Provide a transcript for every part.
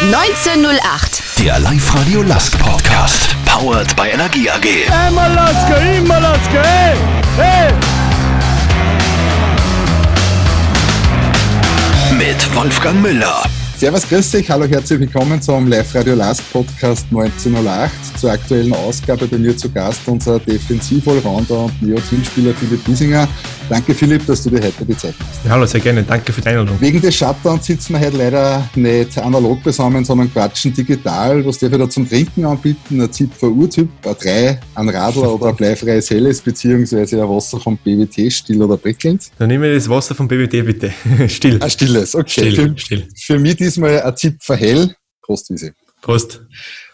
1908. Der Live-Radio Lask Podcast. Powered by Energie AG. Einmal Laske, immer Laske, hey, hey! Mit Wolfgang Müller. Servus, grüß dich, hallo, herzlich willkommen zum Live-Radio Last Podcast 1908. Zur aktuellen Ausgabe bei mir zu Gast unser Defensiv-Allrounder und Neo-Teamspieler Philipp Biesinger. Danke Philipp, dass du dir heute die Zeit hast. Ja, hallo, sehr gerne, danke für die Einladung. Wegen des Shutdowns sitzen wir heute leider nicht analog beisammen, sondern quatschen digital. Was darf ich da zum Trinken anbieten? Ein Zipfer Urtyp, ein 3, ein Radler oder ein bleifreies Helles, beziehungsweise ein Wasser vom BWT, still oder prickelnd? Dann nehme ich das Wasser vom BWT bitte, still. Ein stilles, okay. Still, für, still. für mich diesmal ein Zipfer hell. Prost, Wiese. Prost.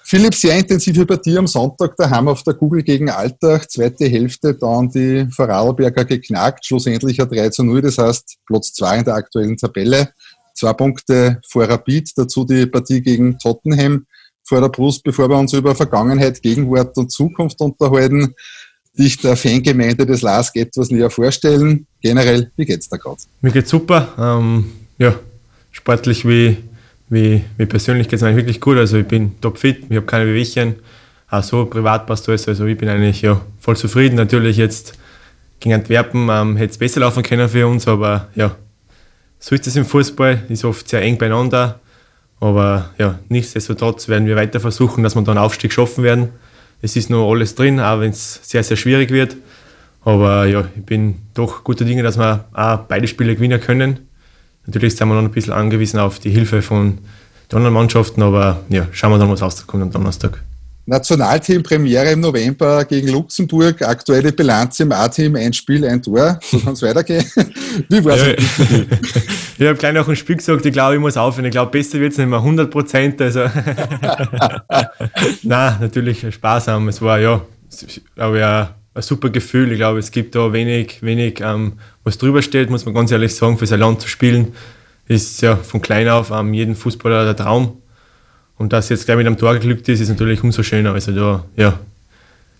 Philipp, sehr intensive Partie am Sonntag daheim auf der Google gegen Alltag. Zweite Hälfte dann die Vorarlberger geknackt. Schlussendlich ein 3 zu 0, das heißt Platz 2 in der aktuellen Tabelle. Zwei Punkte vor Rapid, dazu die Partie gegen Tottenham vor der Brust, bevor wir uns über Vergangenheit, Gegenwart und Zukunft unterhalten. Dich der Fangemeinde des LASK etwas näher vorstellen. Generell, wie geht's da gerade? Mir geht's super. Ähm, ja, sportlich wie, wie, wie persönlich geht's mir eigentlich wirklich gut. Also ich bin topfit, ich habe keine Bewegchen. Auch so privat passt alles. Also ich bin eigentlich ja, voll zufrieden. Natürlich jetzt gegen Antwerpen ähm, hätte es besser laufen können für uns, aber ja, so ist es im Fußball. Ist oft sehr eng beieinander. Aber ja, nichtsdestotrotz werden wir weiter versuchen, dass wir dann einen Aufstieg schaffen werden. Es ist noch alles drin, auch wenn es sehr, sehr schwierig wird. Aber ja, ich bin doch guter Dinge, dass wir auch beide Spiele gewinnen können. Natürlich sind wir noch ein bisschen angewiesen auf die Hilfe von den anderen Mannschaften, aber ja, schauen wir dann, was rauskommt am Donnerstag. Nationalteam Premiere im November gegen Luxemburg. Aktuelle Bilanz im A-Team, ein Spiel, ein Tor. So kann es weitergehen. Wie war es? Ja, ich habe gleich nach dem Spiel gesagt, ich glaube, ich muss aufhören. Ich glaube, besser wird es nicht mehr 100 Prozent. Also Nein, natürlich sparsam. Es war ja, glaube ich, ein, super Gefühl. Ich glaube, es gibt da wenig, wenig ähm, was drüber steht, muss man ganz ehrlich sagen. Für sein Land zu spielen, ist ja von klein auf ähm, jeden Fußballer der Traum. Und dass jetzt gleich mit einem Tor geglückt ist, ist natürlich umso schöner. Also da, ja,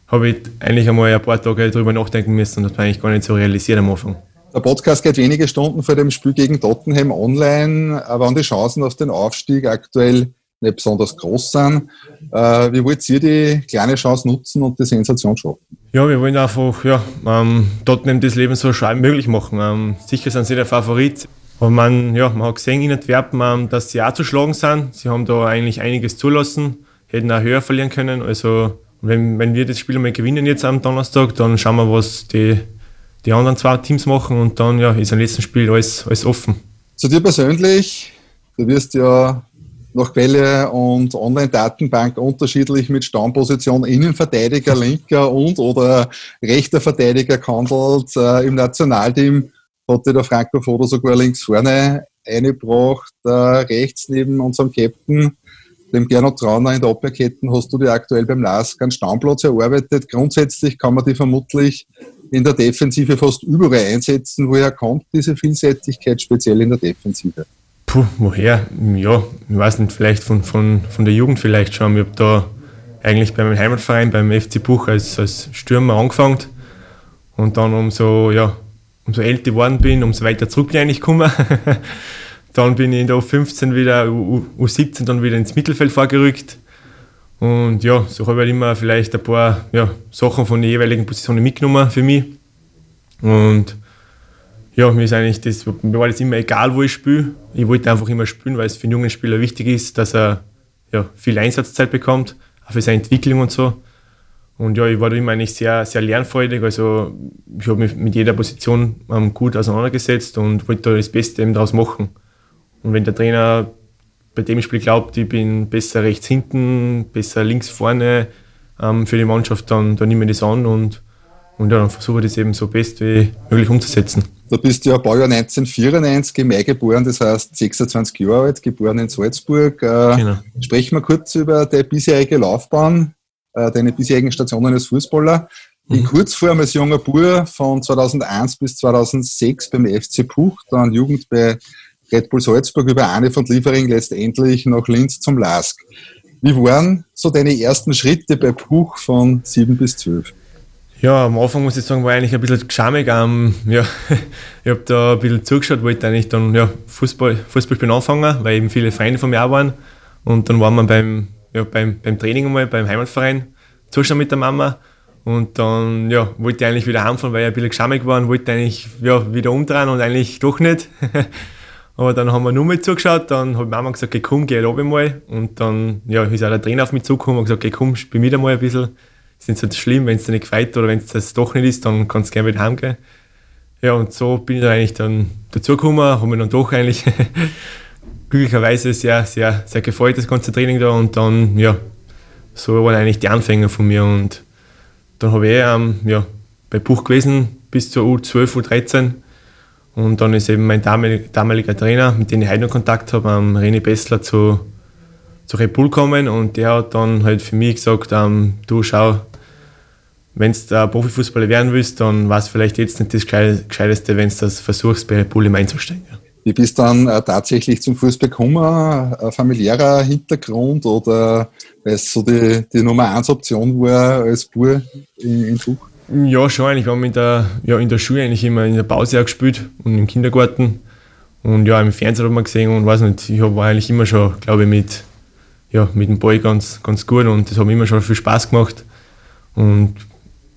habe ich eigentlich einmal ein paar Tage drüber nachdenken müssen und das war eigentlich gar nicht so realisiert am Anfang. Der Podcast geht wenige Stunden vor dem Spiel gegen Tottenham online, aber an die Chancen auf den Aufstieg aktuell nicht besonders groß sind. Äh, wie wollt ihr die kleine Chance nutzen und die Sensation schaffen? Ja, wir wollen einfach ja, ähm, Tottenham das Leben so schwer wie möglich machen. Ähm, sicher sind sie der Favorit. Aber man, ja, man hat gesehen in Antwerpen, ähm, dass sie auch zu schlagen sind. Sie haben da eigentlich einiges zulassen, hätten auch höher verlieren können. Also wenn, wenn wir das Spiel mal gewinnen jetzt am Donnerstag, dann schauen wir, was die, die anderen zwei Teams machen und dann ja, ist am letzten Spiel alles, alles offen. Zu dir persönlich, du wirst ja nach Quelle und Online-Datenbank unterschiedlich mit Stammposition Innenverteidiger, linker und oder rechter Verteidiger gehandelt. Äh, Im Nationalteam hatte der Franco Foto sogar links vorne eingebracht, äh, rechts neben unserem Captain, dem Gernot Trauner in der Abwehrketten, hast du dir aktuell beim LASK einen Stammplatz erarbeitet. Grundsätzlich kann man die vermutlich in der Defensive fast überall einsetzen. Woher kommt diese Vielseitigkeit, speziell in der Defensive? Puh, woher? Ja, ich weiß nicht, vielleicht von, von, von der Jugend vielleicht schon. Ich habe da eigentlich bei meinem Heimatverein, beim FC Buch, als, als Stürmer angefangen. Und dann umso, ja, umso älter geworden bin, umso weiter zurück bin ich eigentlich gekommen. dann bin ich in der U15 wieder, U, U17 dann wieder ins Mittelfeld vorgerückt. Und ja, so habe ich halt immer vielleicht ein paar ja, Sachen von den jeweiligen Positionen mitgenommen für mich. Und ja, mir ist eigentlich das, mir war das immer egal, wo ich spiele. Ich wollte einfach immer spielen, weil es für einen jungen Spieler wichtig ist, dass er ja, viel Einsatzzeit bekommt, auch für seine Entwicklung und so. Und ja, ich war da immer eigentlich sehr, sehr lernfreudig. Also ich habe mich mit jeder Position ähm, gut auseinandergesetzt und wollte da das Beste eben daraus machen. Und wenn der Trainer bei dem Spiel glaubt, ich bin besser rechts hinten, besser links vorne ähm, für die Mannschaft, dann, dann nehme ich das an und, und ja, dann versuche ich das eben so best wie möglich umzusetzen. Du bist ja Baujahr 1994 im Mai geboren, das heißt 26 Jahre alt, geboren in Salzburg. Äh, Genau. Sprechen wir kurz über deine bisherige Laufbahn, äh, deine bisherigen Stationen als Fußballer. In Mhm. Kurzform als junger Bur von 2001 bis 2006 beim FC Puch, dann Jugend bei Red Bull Salzburg über eine von Liefering letztendlich nach Linz zum LASK. Wie waren so deine ersten Schritte bei Puch von 7 bis 12? Ja, am Anfang muss ich sagen, war ich eigentlich ein bisschen geschamig. Ähm, ja, ich habe da ein bisschen zugeschaut, wollte eigentlich dann ja, Fußball, Fußballspielen anfangen, weil eben viele Freunde von mir auch waren. Und dann waren wir beim, ja, beim, beim Training einmal, beim Heimatverein, zuschauen mit der Mama. Und dann ja, wollte ich eigentlich wieder heimfahren, weil ich ein bisschen geschammig war und wollte eigentlich ja, wieder umdrehen und eigentlich doch nicht. Aber dann haben wir nur mal zugeschaut, dann hat Mama gesagt, okay, komm, geh halt mal. Und dann ja, ist auch der Trainer auf mich zugekommen und gesagt, okay, komm, spiel wieder mal ein bisschen. Ist nicht so schlimm, wenn es dir nicht gefällt oder wenn es das doch nicht ist, dann kannst du gerne wieder heimgehen. Ja, und so bin ich dann eigentlich dann dazugekommen, habe mir dann doch eigentlich glücklicherweise sehr, sehr, sehr gefreut, das ganze Training da. Und dann, ja, so waren eigentlich die Anfänge von mir. Und dann habe ich ähm, ja, bei Buch gewesen bis zur U12, U13 und dann ist eben mein damaliger Trainer, mit dem ich heute noch Kontakt habe, um, René Bessler, zu, zu Red Bull gekommen und der hat dann halt für mich gesagt, ähm, du schau, wenn du Profifußballer werden willst, dann war es vielleicht jetzt nicht das Gescheiteste, wenn du das versuchst, bei Red Bull im einzusteigen. Wie bist du dann äh, tatsächlich zum Fußball gekommen? Ein familiärer Hintergrund oder weil es so die, die Nummer 1 Option war als Bub in, in Tuch? Ja, schon eigentlich. Wir haben in der, ja, in der Schule eigentlich immer in der Pause auch gespielt und im Kindergarten. Und ja, im Fernsehen hat man gesehen und weiß nicht, ich war eigentlich immer schon, glaube ich, mit, ja, mit dem Ball ganz, ganz gut und das hat mir immer schon viel Spaß gemacht. Und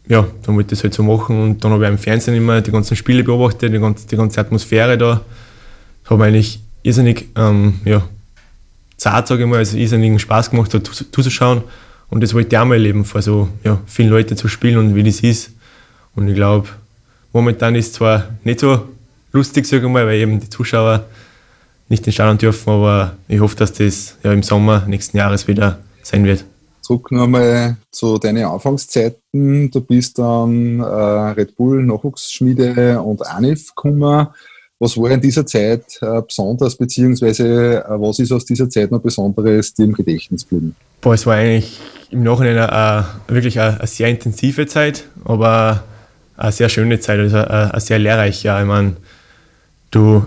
ja, dann wollte ich das halt so machen und dann habe ich im Fernsehen immer die ganzen Spiele beobachtet, die ganze, die ganze Atmosphäre da. Mir eigentlich irrsinnig, ähm, ja, zart, sage ich mal, also irrsinnigen Spaß gemacht, da zuzuschauen. Und das wollte ich auch mal erleben, vor so ja, vielen Leuten zu spielen und wie das ist. Und ich glaube, momentan ist es zwar nicht so lustig, sage ich mal, weil eben die Zuschauer nicht Stadion dürfen, aber ich hoffe, dass das ja im Sommer nächsten Jahres wieder sein wird. Zurück nochmal zu deinen Anfangszeiten. Du bist dann äh, Red Bull Nachwuchsschmiede und ANIF gekommen. Was war in dieser Zeit äh, besonders, beziehungsweise äh, was ist aus dieser Zeit noch Besonderes dir im Gedächtnis geblieben? Boah, es war eigentlich im Nachhinein eine, wirklich eine, eine, sehr intensive Zeit, aber eine sehr schöne Zeit, also eine, eine sehr lehrreiche. Ich meine, du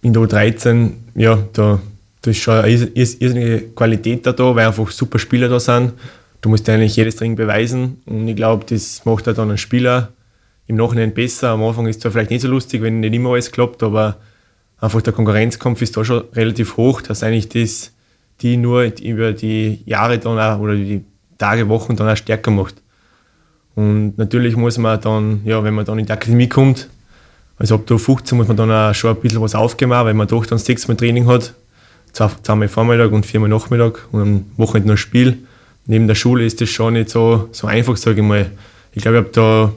in der U13, ja, da, da ist schon eine irrsinnige Qualität da, weil einfach super Spieler da sind. Du musst eigentlich jedes Training beweisen und ich glaube, das macht halt dann einen Spieler im Nachhinein besser. Am Anfang ist es zwar vielleicht nicht so lustig, wenn nicht immer alles klappt, aber einfach der Konkurrenzkampf ist da schon relativ hoch, dass eigentlich das, die nur über die Jahre dann auch, oder die Tage, Wochen dann auch stärker macht. Und natürlich muss man dann, ja, wenn man dann in die Akademie kommt, also ab der 15 muss man dann auch schon ein bisschen was aufgeben, weil man doch dann sechsmal Training hat, zweimal Vormittag und viermal Nachmittag und am Wochenende noch Spiel. Neben der Schule ist das schon nicht so, so einfach, sage ich mal. Ich glaube, ich habe da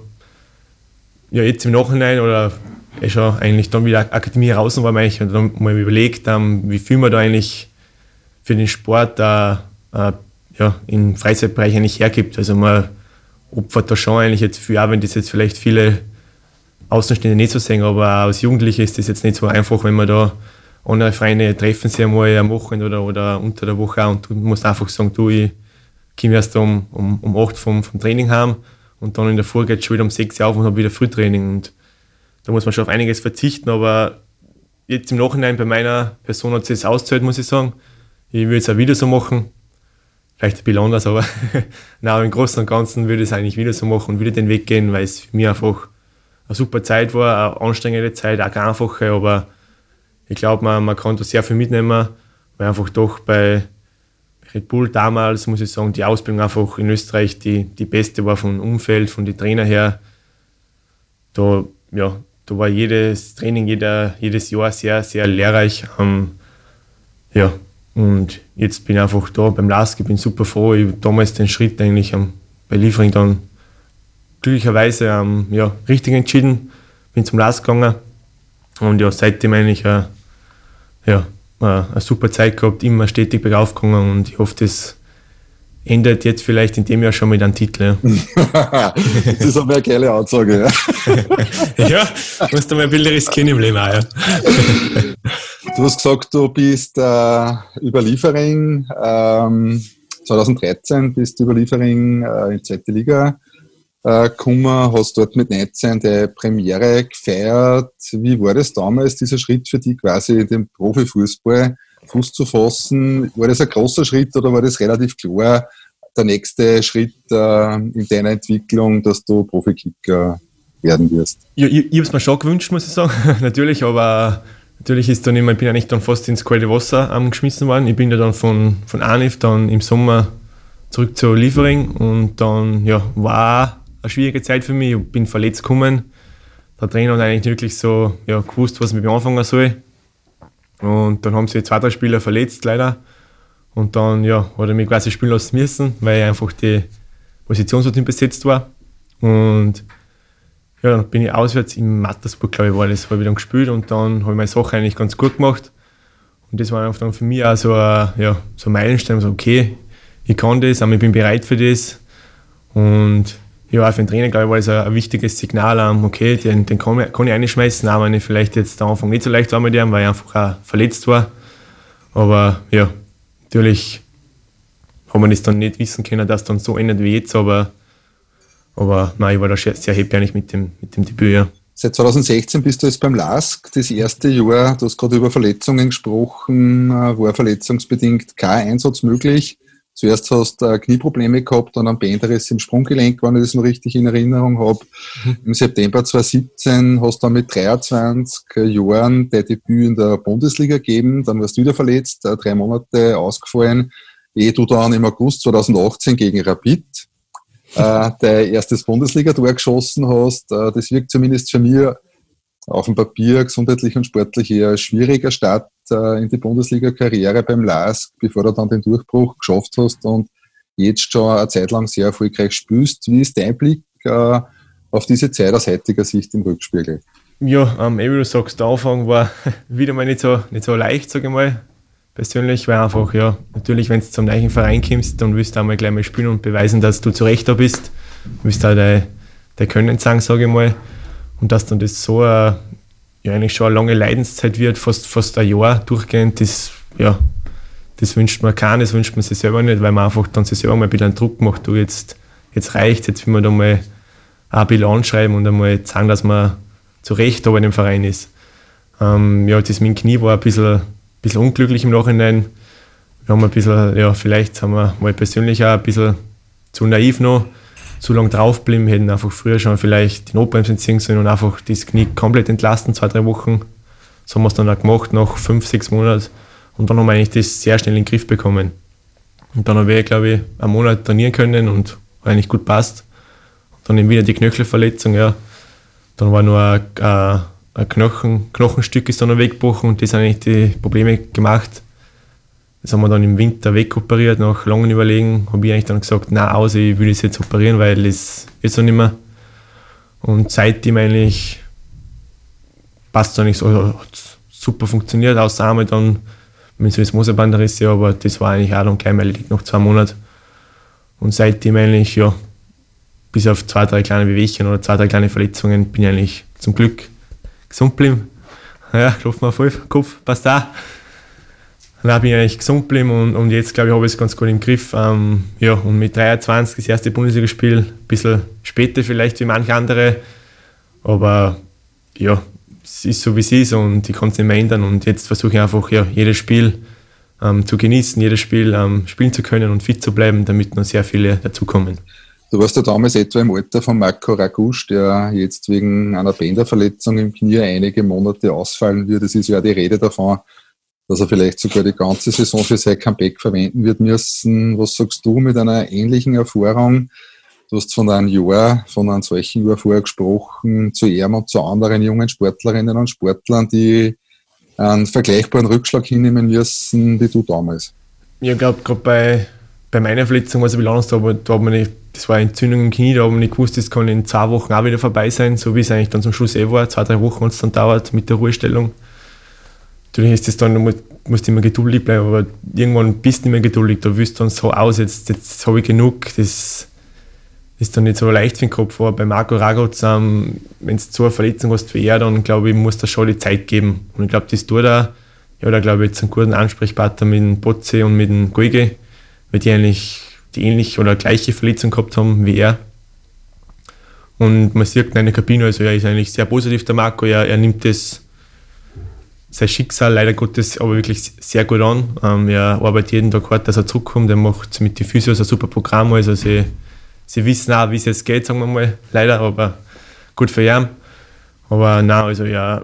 ja, jetzt im Nachhinein oder ist schon eigentlich dann wieder Akademie raus war, ich und dann mal überlegt, um, wie viel man da eigentlich für den Sport uh, uh, ja, im Freizeitbereich eigentlich hergibt. Also man opfert da schon eigentlich jetzt viel, auch wenn das jetzt vielleicht viele Außenstände nicht so sehen, aber als Jugendliche ist das jetzt nicht so einfach, wenn man da andere Freunde treffen sich einmal am Wochenende oder, oder unter der Woche auch und du musst einfach sagen, du, ich komme erst um, um, um 8 vom, vom Training heim und dann in der Früh geht es schon wieder um 6 Uhr auf und habe wieder Frühtraining. Und da muss man schon auf einiges verzichten, aber jetzt im Nachhinein bei meiner Person hat es jetzt ausgezahlt, muss ich sagen. Ich würde es auch wieder so machen. Vielleicht ein bisschen anders, aber Nein, im Großen und Ganzen würde ich es eigentlich wieder so machen und wieder den Weg gehen, weil es für mich einfach eine super Zeit war, eine anstrengende Zeit, auch keine einfache, aber ich glaube, man, man kann da sehr viel mitnehmen, weil einfach doch bei Red Bull damals, muss ich sagen, die Ausbildung einfach in Österreich die, die beste war vom Umfeld, von den Trainer her. Da, ja, da war jedes Training, jeder, jedes Jahr sehr, sehr lehrreich. Ähm, ja, und jetzt bin ich einfach da beim LASK, ich bin super froh. Ich habe damals den Schritt eigentlich ähm, bei Liefering dann glücklicherweise ähm, ja, richtig entschieden. Bin zum LASK gegangen und ja, seitdem eigentlich äh, ja, eine super Zeit gehabt, immer stetig bergauf gegangen und ich hoffe, das endet jetzt vielleicht in dem Jahr schon mit einem Titel. Ja. das ist aber eine geile Aussage. Ja, ja musst du mal ein bisschen riskieren im Leben auch, ja. Du hast gesagt, du bist äh, Überliefering. Ähm, 2013 bist du Überliefering äh, in die zweite Liga äh, gekommen, hast dort mit 19 die Premiere gefeiert. Wie war das damals, dieser Schritt für dich quasi den Profifußball Fuß zu fassen? War das ein großer Schritt oder war das relativ klar der nächste Schritt äh, in deiner Entwicklung, dass du Profikicker werden wirst? Ja, ich, ich habe es mir schon gewünscht, muss ich sagen, natürlich, aber natürlich ist dann immer, ich bin eigentlich dann fast ins kalte Wasser ähm, geschmissen worden. Ich bin ja dann von, von Anif dann im Sommer zurück zu Liefering und dann ja, war eine schwierige Zeit für mich. Ich bin verletzt gekommen. Der Trainer hat eigentlich wirklich so ja, gewusst, was mit mir anfangen soll. Und dann haben sie zwei, drei Spieler verletzt, leider. Und dann ja, hat er mich quasi spielen lassen müssen, weil einfach die Position so nicht besetzt war. Und ja, dann bin ich auswärts im Mattersburg, glaube ich, war das, habe ich dann gespielt und dann habe ich meine Sache eigentlich ganz gut gemacht. Und das war einfach dann für mich auch so ein, ja, so ein Meilenstein, so okay, ich kann das, aber ich bin bereit für das. Und ja, für den Trainer, glaube ich, war das ein, wichtiges Signal, okay, den, den kann, ich, kann ich einschmeißen, auch wenn ich vielleicht jetzt am Anfang nicht so leicht war mit ihm, weil ich einfach auch verletzt war. Aber ja, natürlich hat man das dann nicht wissen können, dass es dann so endet wie jetzt, aber aber nein, ich war da sehr happy eigentlich mit dem, mit dem Debüt. Ja. Seit 2016 bist du jetzt beim LASK, das erste Jahr, du hast gerade über Verletzungen gesprochen, äh, war verletzungsbedingt kein Einsatz möglich. Zuerst hast du Knieprobleme gehabt, dann ein Bänderriss im Sprunggelenk, wenn ich das noch richtig in Erinnerung habe. Mhm. Im September 2017 hast du dann mit 23 Jahren dein Debüt in der Bundesliga gegeben, dann warst du wieder verletzt, äh, drei Monate ausgefallen, ehe du dann im August 2018 gegen Rapid äh, dein erstes Bundesliga-Tor geschossen hast. Äh, das wirkt zumindest für mich auf dem Papier gesundheitlich und sportlich eher schwieriger Start äh, in die Bundesliga-Karriere beim LASK, bevor du dann den Durchbruch geschafft hast und jetzt schon eine Zeit lang sehr erfolgreich spielst. Wie ist dein Blick äh, auf diese Zeit aus heutiger Sicht im Rückspiegel? Ja, ähm, wie du sagst, der Anfang war wieder mal nicht so, nicht so leicht, sage ich mal persönlich, weil einfach, ja, natürlich, wenn du zum neuen Verein kommst, dann willst du einmal gleich mal spielen und beweisen, dass du zurecht da bist. Du willst da dein, dein Können sagen, sage ich mal. Und dass dann das so eine, ja, eigentlich schon eine lange Leidenszeit wird, fast, fast ein Jahr durchgehend, das, ja, das wünscht man keinen, das wünscht man sich selber nicht, weil man einfach dann sich selber mal ein bisschen Druck macht, du, jetzt, jetzt reicht, jetzt will man da mal ein bisschen anschreiben und einmal sagen, dass man zu Recht da bei dem Verein ist. Ähm, ja, das mit dem Knie war ein bisschen bisschen unglücklich im Nachhinein. Wir haben ein bisschen, ja, vielleicht haben wir mal persönlich auch ein bisschen zu naiv noch, zu lang draufgeblieben, hätten einfach früher schon vielleicht die Notbremse ziehen sollen und einfach das Knie komplett entlasten, zwei, drei Wochen. So haben wir es dann auch gemacht, nach fünf, sechs Monaten. Und dann haben wir eigentlich das sehr schnell in den Griff bekommen. Und dann habe ich, glaube ich, einen Monat trainieren können und eigentlich gut passt. Und dann eben wieder die Knöchelverletzung, ja. Dann war nur ein, ein Knochen, Knochenstück ist dann weggebrochen und das haben eigentlich die Probleme gemacht. Das haben wir dann im Winter wegoperiert, nach langen Überlegen habe ich eigentlich dann gesagt, na aus, ich will das jetzt operieren, weil es ist so nicht mehr. Und seitdem eigentlich passt es eigentlich so, hat super funktioniert, außer einmal dann mit so das Mosebanderisse, aber das war eigentlich auch dann gleich mal erledigt, nach zwei Monaten. Und seitdem eigentlich, ja, bis auf zwei, drei kleine Bewegungen oder zwei, drei kleine Verletzungen bin ich eigentlich zum Glück gesund bleiben. Ja, klopfen wir voll Kopf, passt auch. Dann bin ich eigentlich gesund geblieben und, und jetzt glaube ich, habe ich es ganz gut im Griff. Ähm, ja, und mit 23 das erste Bundesligaspiel, ein bisschen später vielleicht wie manche andere, aber ja, es ist so wie es ist und ich kann es nicht mehr ändern und jetzt versuche ich einfach ja, jedes Spiel ähm, zu genießen, jedes Spiel ähm, spielen zu können und fit zu bleiben, damit noch sehr viele dazukommen. Du warst ja damals etwa im Alter von Marco Ragusch, der jetzt wegen einer Bänderverletzung im Knie einige Monate ausfallen wird. Es ist ja die Rede davon, dass er vielleicht sogar die ganze Saison für sein Comeback verwenden wird müssen. Was sagst du mit einer ähnlichen Erfahrung? Du hast von einem Jahr, von einem solchen Jahr vorher gesprochen, zu ihm und zu anderen jungen Sportlerinnen und Sportlern, die einen vergleichbaren Rückschlag hinnehmen müssen, wie du damals. Ich glaube, gerade bei, bei meiner Verletzung war es ein bisschen anders, aber da hat man nicht das war Entzündung im Knie, da habe ich nicht gewusst, das kann in zwei Wochen auch wieder vorbei sein, so wie es eigentlich dann zum Schluss eh war. Zwei, drei Wochen hat es dann dauert mit der Ruhestellung. Natürlich ist das dann, du musst immer geduldig bleiben, aber irgendwann bist du nicht mehr geduldig, da willst du dann so aus, jetzt, jetzt habe ich genug, das ist dann nicht so leicht für den Kopf. Aber bei Marco Ragotz, ähm, wenn du so eine Verletzung hast wie er, dann glaube ich, muss da schon die Zeit geben. Und ich glaube, das tut er. Ja, da glaube ich jetzt einen guten Ansprechpartner mit dem Botze und mit dem Guige, weil die eigentlich die ähnliche oder gleiche Verletzung gehabt haben wie er. Und man sieht in der Kabine, also er ist eigentlich sehr positiv, der Marco. Er, er nimmt das, sein Schicksal leider Gottes aber wirklich sehr gut an. Ähm, er arbeitet jeden Tag hart, dass er zurückkommt. Er macht mit den Physios ein super Programm. Also sie, sie wissen auch, wie es jetzt geht, sagen wir mal. Leider, aber gut für ihn. Aber nein, also ja,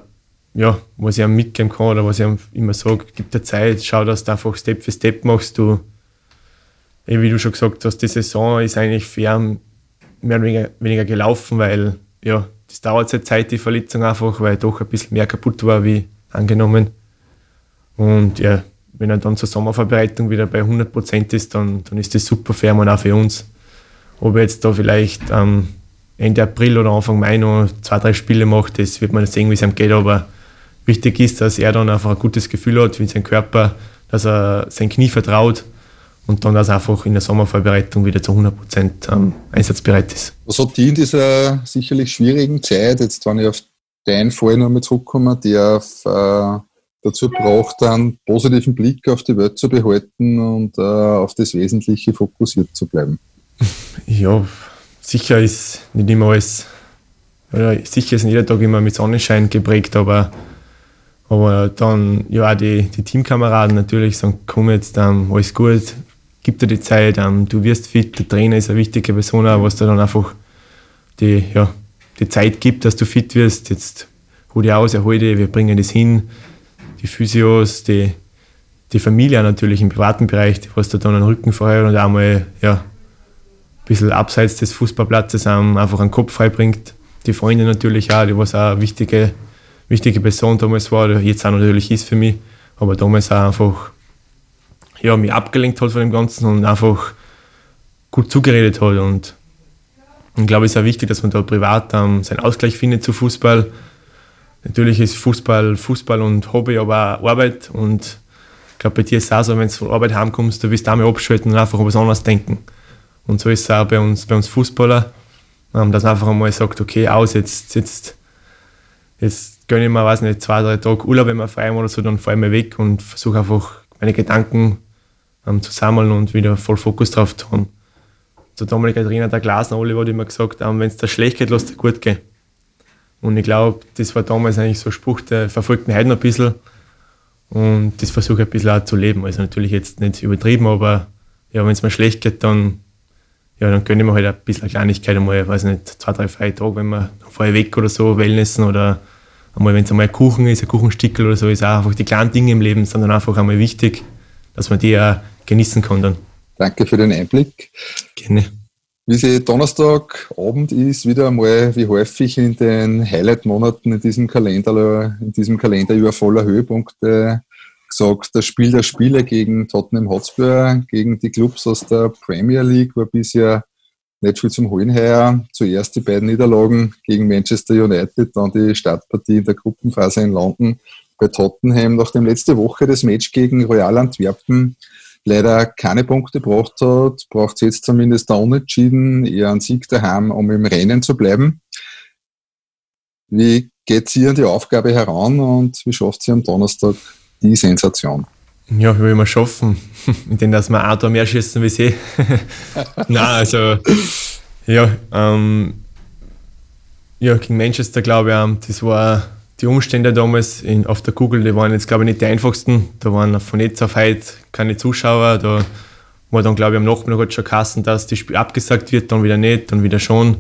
ja, was ich ihm mitgeben kann oder was ich ihm immer sage, gib dir Zeit, schau, dass du einfach Step für Step machst. Du, wie du schon gesagt hast, die Saison ist eigentlich für ihn mehr oder weniger, weniger gelaufen, weil ja, das dauert seit Zeit, die Verletzung einfach, weil doch ein bisschen mehr kaputt war wie angenommen. Und ja, wenn er dann zur Sommervorbereitung wieder bei 100% ist, dann, dann ist das super für ihn auch für uns. Ob er jetzt da vielleicht ähm, Ende April oder Anfang Mai noch zwei, drei Spiele macht, das wird man sehen, wie es ihm geht, aber wichtig ist, dass er dann einfach ein gutes Gefühl hat mit seinem Körper, dass er sein Knie vertraut und dann, dass er einfach in der Sommervorbereitung wieder zu 100% ähm, einsatzbereit ist. Was hat die in dieser sicherlich schwierigen Zeit, jetzt wenn ich auf deinen Fall nochmal zurückkomme, der auf, äh, dazu braucht, einen positiven Blick auf die Welt zu behalten und äh, auf das Wesentliche fokussiert zu bleiben? Ja, sicher ist nicht immer alles, oder sicher ist nicht jeder Tag immer mit Sonnenschein geprägt, aber aber dann, ja, auch die, die Teamkameraden natürlich sagen, komm jetzt, ähm, alles gut, gib dir die Zeit, ähm, du wirst fit, der Trainer ist eine wichtige Person, was dir dann einfach die, ja, die Zeit gibt, dass du fit wirst. Jetzt hol dich aus, erhol dich, wir bringen das hin. Die Physios, die, die Familie natürlich im privaten Bereich, die was dir dann einen Rücken frei und einmal ja, ein bisschen abseits des Fußballplatzes einfach einen Kopf frei bringt. Die Freunde natürlich auch, die was auch eine wichtige wichtige Person damals war, jetzt auch natürlich ist für mich, aber damals auch einfach ja, mich abgelenkt hat von dem Ganzen und einfach gut zugeredet hat. Und ich glaube, es ist auch wichtig, dass man da privat ähm, seinen Ausgleich findet zu Fußball. Natürlich ist Fußball Fußball und Hobby, aber auch Arbeit. Und ich glaube, bei dir ist es auch so, wenn du von Arbeit heimkommst, du willst einmal abschalten und einfach was anderes denken. Und so ist es auch bei uns, bei uns Fußballer, ähm, dass man einfach einmal sagt, okay, aus, jetzt, jetzt, jetzt gönne ich mir, weiß nicht, zwei, drei Tage Urlaub, wenn wir frei haben oder so, dann fahre ich mir weg und versuche einfach meine Gedanken ähm, zu sammeln und wieder voll Fokus drauf zu haben. Der damalige Trainer, der Glasner Oliver, hat immer gesagt, ähm, wenn es dir schlecht geht, lass dir gut gehen. Und ich glaube, das war damals eigentlich so ein Spruch, der verfolgt mich heute noch ein bisschen. Und das versuche ich ein bisschen auch zu leben. Also natürlich jetzt nicht übertrieben, aber ja, wenn es mir schlecht geht, dann, ja, dann gönne ich mir halt ein bisschen Kleinigkeit einmal, weiß nicht, zwei, drei freie Tage, wenn wir vorher weg oder so, Wellnessen oder einmal, wenn es einmal ein Kuchen ist, ein Kuchenstickel oder so, ist auch einfach die kleinen Dinge im Leben sind dann einfach einmal wichtig, dass man die auch genießen kann dann. Danke für den Einblick. Gerne. Wie sie Donnerstagabend ist, wieder einmal wie häufig in den Highlight-Monaten in diesem Kalender, in diesem Kalenderjahr voller Höhepunkte gesagt, das Spiel der Spiele gegen Tottenham Hotspur, gegen die Clubs aus der Premier League war bisher nicht viel zum Holen her. Zuerst die beiden Niederlagen gegen Manchester United, dann die Startpartie in der Gruppenphase in London bei Tottenham, nachdem letzte Woche das Match gegen Royal Antwerpen leider keine Punkte gebracht hat, braucht es jetzt zumindest da unentschieden, eher einen Sieg daheim, um im Rennen zu bleiben. Wie geht sie an die Aufgabe heran und wie schafft sie am Donnerstag die Sensation? Ja, wie will man schaffen, indem dass wir ein Tor mehr schießen wie sie. Nein, also ja, ähm, ja, gegen Manchester glaube ich, das war die Umstände damals in, auf der Google, die waren jetzt glaube ich nicht die einfachsten. Da waren von jetzt auf heute keine Zuschauer. Da war dann glaube ich am Nachmittag schon Kassen, dass das Spiel abgesagt wird, dann wieder nicht, dann wieder schon.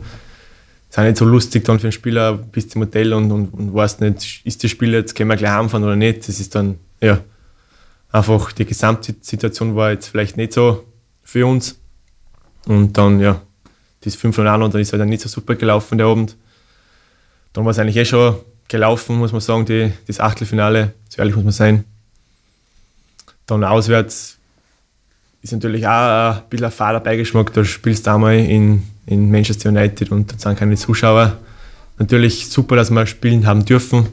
Das ist auch nicht so lustig dann für einen Spieler, bist im Hotel und, und, und weißt nicht, ist das Spiel jetzt, können wir gleich heimfahren oder nicht. Das ist dann, ja, einfach die Gesamtsituation war jetzt vielleicht nicht so für uns. Und dann, ja, das 5 0 und dann ist halt dann nicht so super gelaufen der Abend. Dann war es eigentlich eh schon gelaufen, muss man sagen, die, das Achtelfinale, so ehrlich muss man sein. Dann auswärts ist natürlich auch ein bisschen ein fader Beigeschmack. Da spielst du einmal in, in Manchester United und da sind keine Zuschauer. Natürlich super, dass wir spielen haben dürfen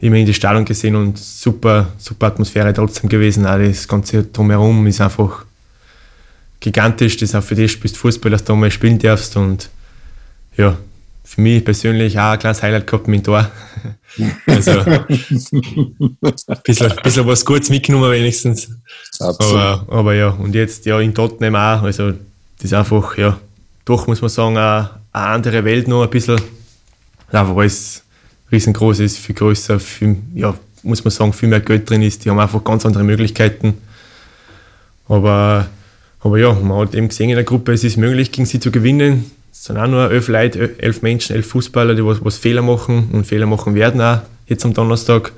immer in die Stadion gesehen und super, super Atmosphäre trotzdem gewesen. Auch das Ganze drumherum ist einfach gigantisch. Das ist auch für dich spielst Fußball, dass du mal spielen darfst. Und ja, für mich persönlich auch ein kleines Highlight gehabt mit dem Tor. also ein bisschen, bisschen was Gutes mitgenommen wenigstens. Aber, aber ja, und jetzt ja in Tottenham auch. Also das ist einfach, ja, doch muss man sagen, eine, eine andere Welt noch ein bisschen. Einfach alles riesengroß ist, viel größer, viel, ja, muss man sagen, viel mehr Geld drin ist. Die haben einfach ganz andere Möglichkeiten. Aber, aber ja, man hat eben gesehen in der Gruppe, es ist möglich, gegen sie zu gewinnen. Es sind auch nur elf Leute, elf Menschen, elf Fußballer, die was, was Fehler machen und Fehler machen werden auch jetzt am Donnerstag.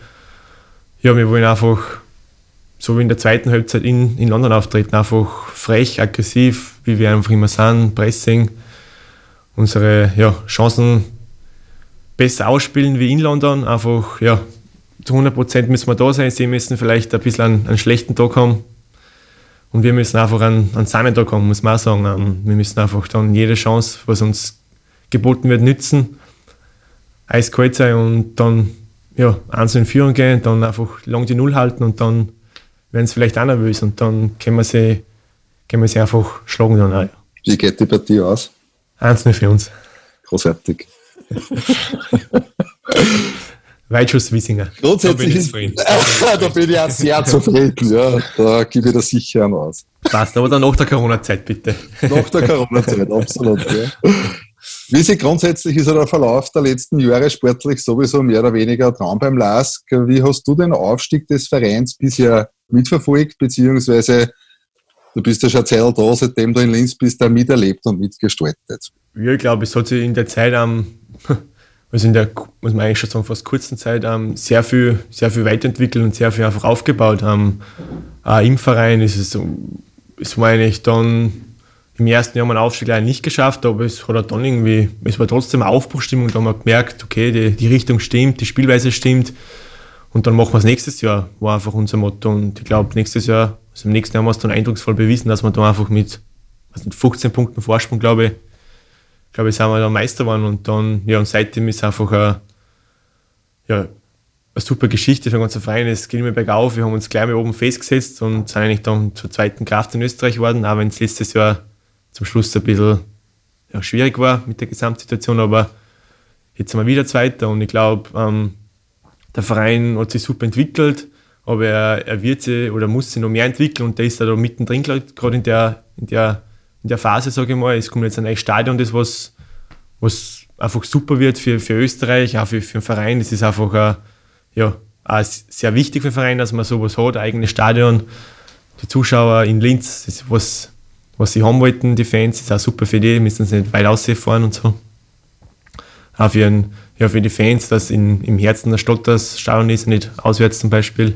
Ja, wir wollen einfach, so wie in der zweiten Halbzeit in, in London auftreten, einfach frech, aggressiv, wie wir einfach immer sind, Pressing, unsere ja, Chancen besser ausspielen wie in London. Einfach, ja, zu 100% müssen wir da sein. Sie müssen vielleicht ein bisschen einen, einen schlechten Tag haben. Und wir müssen einfach einen, einen Sahnentag haben, muss man auch sagen. Ähm, wir müssen einfach dann jede Chance, was uns geboten wird, nützen. Eiskalt sein und dann ja, eins in Führung gehen, dann einfach lang die Null halten und dann werden sie vielleicht auch nervös und dann können wir sie, können wir sie einfach schlagen dann auch. Wie geht die Partie aus? Eins für uns. Großartig. Weitschuss Wiesinger. Grundsätzlich da bin, da bin ich auch sehr zufrieden. Ja, da gebe ich das sicher an aus. Passt, aber dann nach der Corona-Zeit bitte. Nach der Corona-Zeit, absolut. Ja. Wie sie grundsätzlich ist ja der Verlauf der letzten Jahre sportlich sowieso mehr oder weniger Traum beim LASK. Wie hast du den Aufstieg des Vereins bisher mitverfolgt, beziehungsweise du bist ja schon Zeit da, seitdem du in Linz bist, da miterlebt und mitgestaltet? Ja, ich glaube, es hat sich in der Zeit am also in der, muss man eigentlich schon sagen, fast kurzen Zeit ähm, sehr, viel, sehr viel weiterentwickelt und sehr viel einfach aufgebaut. Ähm, auch im Verein ist es, es war eigentlich dann im ersten Jahr mal einen Aufstieg leider nicht geschafft, aber es hat dann irgendwie, es war trotzdem eine Aufbruchstimmung, da haben wir gemerkt, okay, die, die Richtung stimmt, die Spielweise stimmt und dann machen wir es nächstes Jahr, war einfach unser Motto und ich glaube, nächstes Jahr, also im nächsten Jahr haben wir es dann eindrucksvoll bewiesen, dass wir da einfach mit also 15 Punkten Vorsprung, glaube ich, glaube ich, sind wir da Meister geworden und dann, ja, und seitdem ist einfach eine, ja, eine super Geschichte für den ganzen Verein. Es geht immer bergauf. Wir haben uns gleich mal oben festgesetzt und sind eigentlich dann zur zweiten Kraft in Österreich geworden, auch wenn es letztes Jahr zum Schluss ein bisschen ja, schwierig war mit der Gesamtsituation, aber jetzt sind wir wieder Zweiter und ich glaube, ähm, der Verein hat sich super entwickelt, aber er, er wird sich oder muss sich noch mehr entwickeln und der ist da mittendrin, gerade in der, in der in der Phase, sage ich mal. Es kommt jetzt ein neues Stadion, das was, was einfach super wird für, für Österreich, auch für, für den Verein. Das ist einfach ein, ja, auch sehr wichtig für den Verein, dass man sowas hat, ein eigenes Stadion. Die Zuschauer in Linz, das ist was, was sie haben wollten, die Fans, ist auch super für die, müssen sie nicht weit ausfahren und so. Auch für, ein, ja, für die Fans, dass in, im Herzen der Stadt das Stadion ist, nicht auswärts zum Beispiel.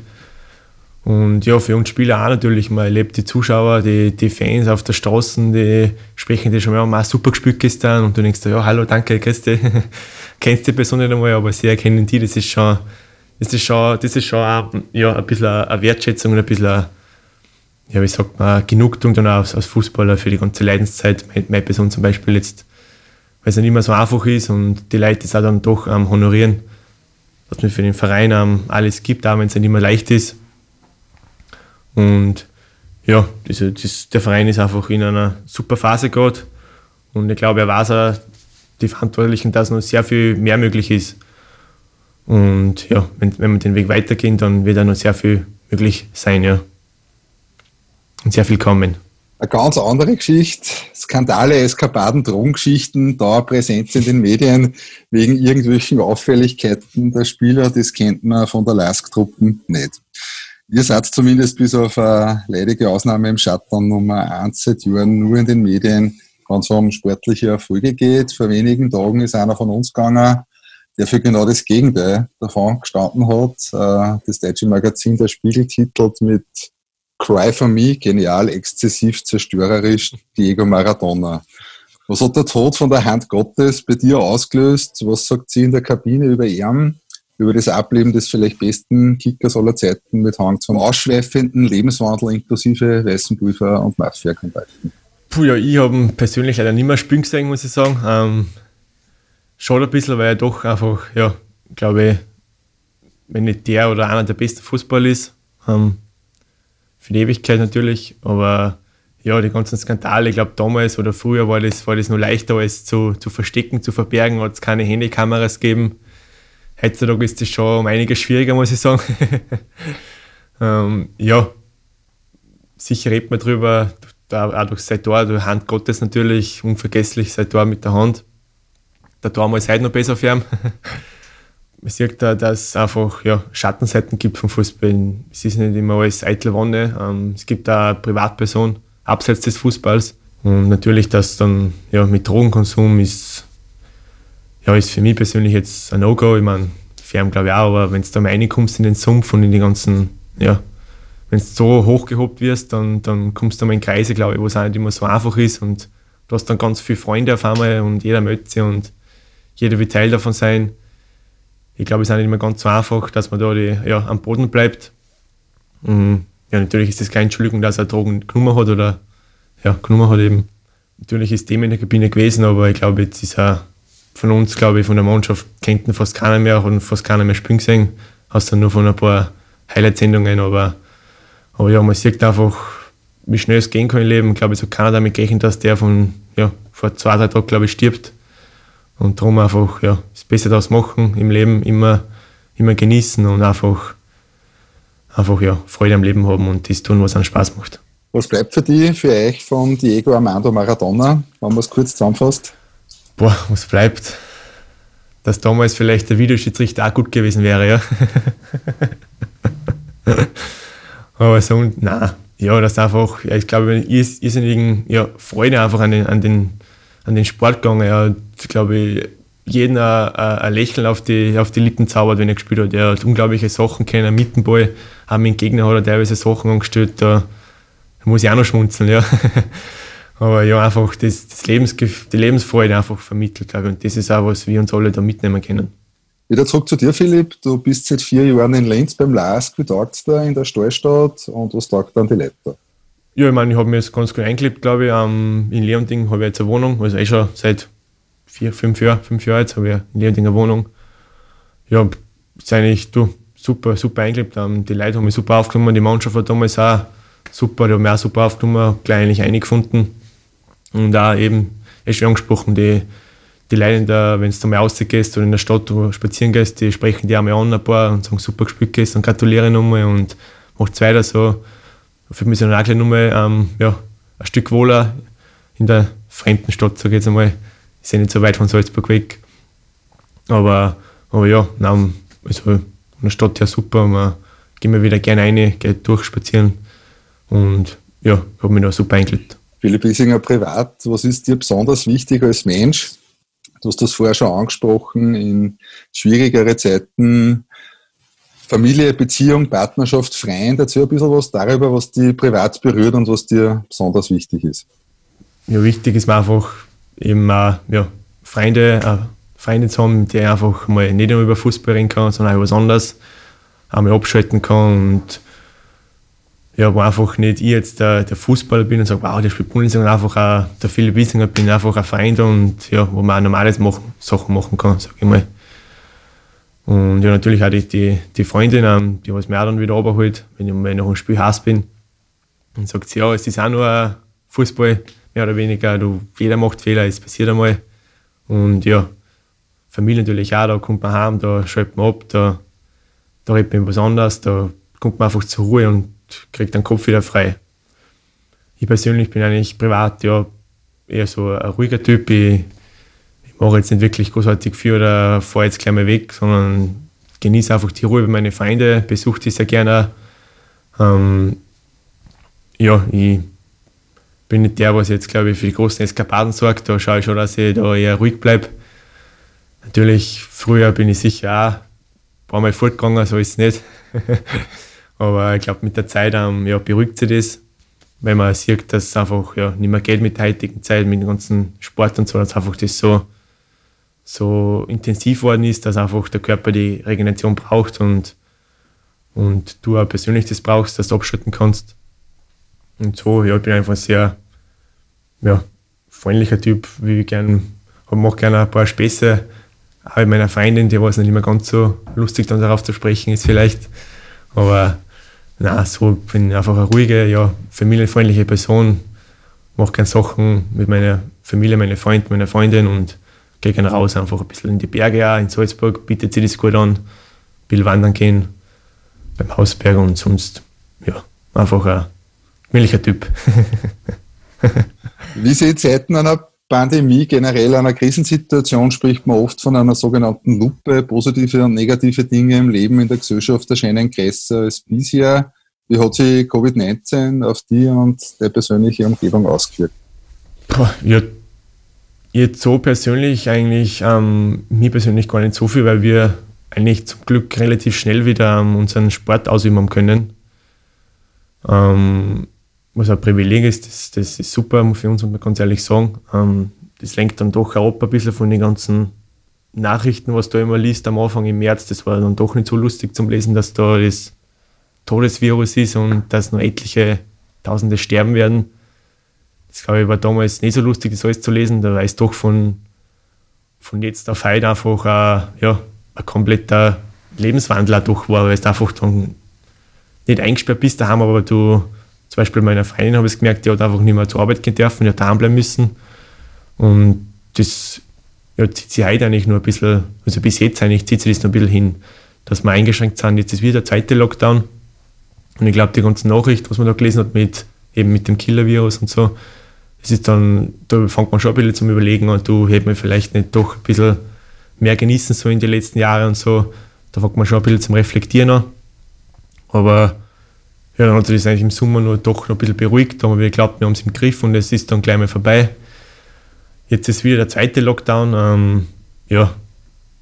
Und ja, für uns Spieler auch natürlich. Man erlebt die Zuschauer, die, die Fans auf der Straße, die sprechen dir schon mal, mal super gespielt gestern. Und du denkst, ja, hallo, danke, dich. Kennst die Person nicht einmal, aber sie erkennen die. Das ist schon, das ist schon, das ist schon auch, ja, ein bisschen eine Wertschätzung und ein bisschen, ja, wie sagt man, Genugtuung dann auch als, Fußballer für die ganze Leidenszeit. Meine Person zum Beispiel jetzt, weil es nicht immer so einfach ist und die Leute das auch dann doch ähm, honorieren, dass man für den Verein ähm, alles gibt, auch wenn es nicht immer leicht ist und ja, diese, das, der Verein ist einfach in einer super Phase gerade. Und ich glaube, er weiß auch, die Verantwortlichen, dass noch sehr viel mehr möglich ist. Und ja, wenn, wenn wir den Weg weitergehen, dann wird auch noch sehr viel möglich sein, ja. Und sehr viel kommen. Eine ganz andere Geschichte. Skandale, Eskapaden, Drogengeschichten, Dauerpräsenz in den Medien wegen irgendwelchen Auffälligkeiten der Spieler, das kennt man von der LASK-Truppen nicht. Ihr seid zumindest bis auf eine leidige Ausnahme im Shutdown Nummer 1 seit Jahren nur in den Medien, wenn es um sportliche Erfolge geht. Vor wenigen Tagen ist einer von uns gegangen, der für genau das Gegenteil davon gestanden hat. Äh, das deutsche Magazin Der Spiegel titelt mit Cry for Me, genial, exzessiv, zerstörerisch, Diego Maradona. Was hat der Tod von der Hand Gottes bei dir ausgelöst? Was sagt sie in der Kabine über ihn? Über das Ableben des vielleicht besten Kickers aller Zeiten mit Hang zum ausschweifenden Lebenswandel inklusive weißen Pulver und Mafia-Kontakten. Puh, ja, ich habe ihn persönlich leider nicht mehr spielen gesehen, muss ich sagen. Ähm, schade ein bisschen, weil er doch einfach, ja, glaube ich, wenn nicht der oder einer der besten Fußballer ist. Ähm, für die Ewigkeit natürlich, aber ja, die ganzen Skandale, ich glaube damals oder früher war das, war das noch leichter, als zu, zu verstecken, zu verbergen, hat es keine Handykameras gegeben heutzutage ist das schon um einiges schwieriger, muss ich sagen. ähm, ja, sicher redet man drüber, auch durch sein Tor, durch Hand Gottes natürlich, unvergesslich sein Tor mit der Hand. Der Tor ist heute noch besser für ihn. man sieht da, dass es einfach ja, Schattenseiten gibt vom Fußball. Es ist nicht immer alles eitle Wonne. Ähm, es gibt auch eine Privatperson abseits des Fußballs. Und natürlich, dass dann ja, mit Drogenkonsum ist ja, ist für mich persönlich jetzt ein No-Go. Ich meine, fern, glaube ich auch, aber wenn du da mal reinkommst in den Sumpf und in die ganzen, ja, wenn du so hochgehobt wirst, dann, dann kommst du mal in Kreise, glaube ich, wo es auch nicht immer so einfach ist und du hast dann ganz viele Freunde auf einmal und jeder sich und jeder will Teil davon sein. Ich glaube, es ist auch nicht immer ganz so einfach, dass man da die, ja, am Boden bleibt. Und ja, natürlich ist das keine Entschuldigung, dass er Drogen genommen hat oder ja, genommen hat eben. Natürlich ist dem in der Kabine gewesen, aber ich glaube, jetzt ist er von uns, glaube ich, von der Mannschaft, kennt ihn fast keiner mehr und fast keiner mehr spielen gesehen. Hast dann nur von ein paar Highlight-Sendungen, aber, aber ja, man sieht einfach, wie schnell es gehen kann im Leben. Ich glaube, es hat keiner damit gerechnet, dass der von, ja, vor zwei, drei Tagen, glaube ich, stirbt. Und darum einfach, ja, das Beste daraus machen im Leben, immer, immer genießen und einfach, einfach, ja, Freude am Leben haben und das tun, was einen Spaß macht. Was bleibt für dich, für euch von Diego Armando Maradona, wenn man es kurz zusammenfasst? Boah, was bleibt? Dass damals vielleicht der Videoschiedsrichter auch gut gewesen wäre, ja. Aber so, nein, ja, das einfach, ja, ich glaube, irrsinnigen ja, Freude einfach an den, an den, an den Sport gegangen. Ja, ich glaube, jeden ein, Lächeln auf die, auf die Lippen zaubert, wenn er gespielt hat. Er hat unglaubliche Sachen kennen, mit dem Ball, auch mit Gegner hat er teilweise Sachen angestellt, da muss ich auch noch schmunzeln, ja. Aber ja, einfach das, das Lebensgef die Lebensfreude einfach vermittelt, glaube ich. Und das ist auch, was wir uns alle da mitnehmen können. Wieder zurück zu dir, Philipp. Du bist seit vier Jahren in Linz beim LASK. Wie taugt es da in der Stallstadt und was taugt dann die Leute? Ja, ich meine, ich habe mir jetzt ganz gut eingelebt, glaube ich. Um, in Leonding habe ich jetzt eine Wohnung, also eh schon seit vier, fünf Jahren, fünf Jahre jetzt habe ich in Leonding eine Wohnung. Ja, ist eigentlich du, super, super eingelebt. Um, die Leute haben mich super aufgenommen, die Mannschaft hat damals auch super, die haben mich auch super aufgenommen, gleich eigentlich eingefunden. Und da eben, ist schon angesprochen, die, die Leute, wenn du mal rausgehst oder in der Stadt spazieren gehst, die sprechen die einmal an ein paar und sagen, super gespielt gehst und gratuliere nochmal und macht weiter so. Fühlt mich so auch gleich nochmal ähm, ja, ein Stück wohler in der fremden Stadt, sage ich jetzt einmal. Ist ja nicht so weit von Salzburg weg. Aber, aber ja, nein, also in der Stadt ja super. Man gehen wir wieder gerne rein, geht durchspazieren und ja, habe mich da super eingeladen. Philipp Wiesinger, privat, was ist dir besonders wichtig als Mensch? Du hast das vorher schon angesprochen, in schwierigere Zeiten, Familie, Beziehung, Partnerschaft, Freund. Erzähl ein bisschen was darüber, was dich privat berührt und was dir besonders wichtig ist. Ja, wichtig ist mir einfach eben ja, Freunde, äh, Freunde zu haben, die einfach mal nicht nur über Fußball reden kann, sondern auch was anderes einmal abschalten kann und ja, wo einfach nicht ich jetzt der, der Fußballer bin und sage, wow, der spielt Bundesliga, sondern einfach auch der Philipp Wiesinger bin einfach ein Freund und ja, wo man auch normales machen, Sachen machen kann, sag ich mal. Und ja, natürlich auch die, die, die Freundin, ähm, die was mir auch dann wieder runterholt, wenn ich mal nach einem Spiel heiß bin. Und sagt sie, ja, es ist auch nur Fußball, mehr oder weniger. Du, jeder macht Fehler, es passiert einmal. Und ja, Familie natürlich auch, da kommt man heim, da schreibt man ab, da, da redet man was anderes, da kommt man einfach zur Ruhe und kriegt den Kopf wieder frei. Ich persönlich bin eigentlich privat ja eher so ein ruhiger Typ. Ich, ich mache jetzt nicht wirklich großartig viel oder fahre jetzt gleich mal weg, sondern genieße einfach die Ruhe bei meinen Freunden, besuche die sehr gerne. Ähm, ja, ich bin nicht der, was jetzt, glaube ich, für die großen Eskapaden sorgt. Da schaue ich schon, dass ich da eher ruhig bleibe. Natürlich, früher bin ich sicher auch ein paar Mal fortgegangen, so ist es nicht. Aber ich glaube, mit der Zeit ähm, ja, beruhigt sich das, weil man sieht, dass es einfach ja, nicht mehr geht mit der heutigen Zeit, mit dem ganzen Sport und so, dass einfach das so, so intensiv worden ist, dass einfach der Körper die Regeneration braucht und, und du auch persönlich das brauchst, dass du abschalten kannst. Und so, ja, ich bin einfach ein sehr ja, freundlicher Typ, wie ich gern, mache gerne ein paar Späße. Auch mit meiner Freundin, die was nicht immer ganz so lustig dann darauf zu sprechen ist vielleicht. Aber na, so bin ich einfach eine ruhige, ja, familienfreundliche Person, mache gerne Sachen mit meiner Familie, meinen Freunden, meiner Freundin und gehe gerne raus, einfach ein bisschen in die Berge auch, in Salzburg, bietet sich das gut an, will wandern gehen beim Hausberg und sonst, ja, einfach ein gemütlicher Typ. Wie Sie Zeiten einer Pandemie, generell einer Krisensituation, spricht man oft von einer sogenannten Lupe. Positive und negative Dinge im Leben in der Gesellschaft erscheinen größer als bisher. Wie hat sich Covid-19 auf die und der persönliche Umgebung ausgewirkt? Ja, jetzt so persönlich eigentlich, ähm, mir persönlich gar nicht so viel, weil wir eigentlich zum Glück relativ schnell wieder ähm, unseren Sport ausüben können. Ähm, was ein Privileg ist, das, das ist super für uns, muss man ganz ehrlich sagen. Ähm, das lenkt dann doch auch ab ein bisschen von den ganzen Nachrichten, was da immer liest am Anfang im März. Das war dann doch nicht so lustig zum Lesen, dass da das Todesvirus ist und dass noch etliche Tausende sterben werden. Das glaube ich war damals nicht so lustig, das alles zu lesen. Da weiß doch von, von jetzt auf heute einfach ein, ja, ein kompletter Lebenswandel auch doch war, weil du einfach dann nicht eingesperrt bist daheim, aber du, zum Beispiel meiner Freundin habe ich gemerkt, die hat einfach nicht mehr zur Arbeit gehen dürfen, die hat daheim bleiben müssen. Und das ja, zieht sich heute eigentlich nur ein bisschen, also bis jetzt eigentlich zieht sich das noch ein bisschen hin, dass wir eingeschränkt sind. Jetzt ist wieder der zweite Lockdown. Und ich glaube, die ganze Nachricht, was man da gelesen hat mit eben mit dem Killer-Virus und so, das ist dann, da fängt man schon ein bisschen zum Überlegen und du hätte man vielleicht nicht doch ein bisschen mehr genießen so in den letzten Jahren und so. Da fängt man schon ein bisschen zum Reflektieren an. Aber ja, dann hat sich das eigentlich im Sommer nur doch noch ein bisschen beruhigt, aber wir glaubt, wir haben es im Griff und es ist dann gleich mal vorbei. Jetzt ist wieder der zweite Lockdown. Ähm, ja,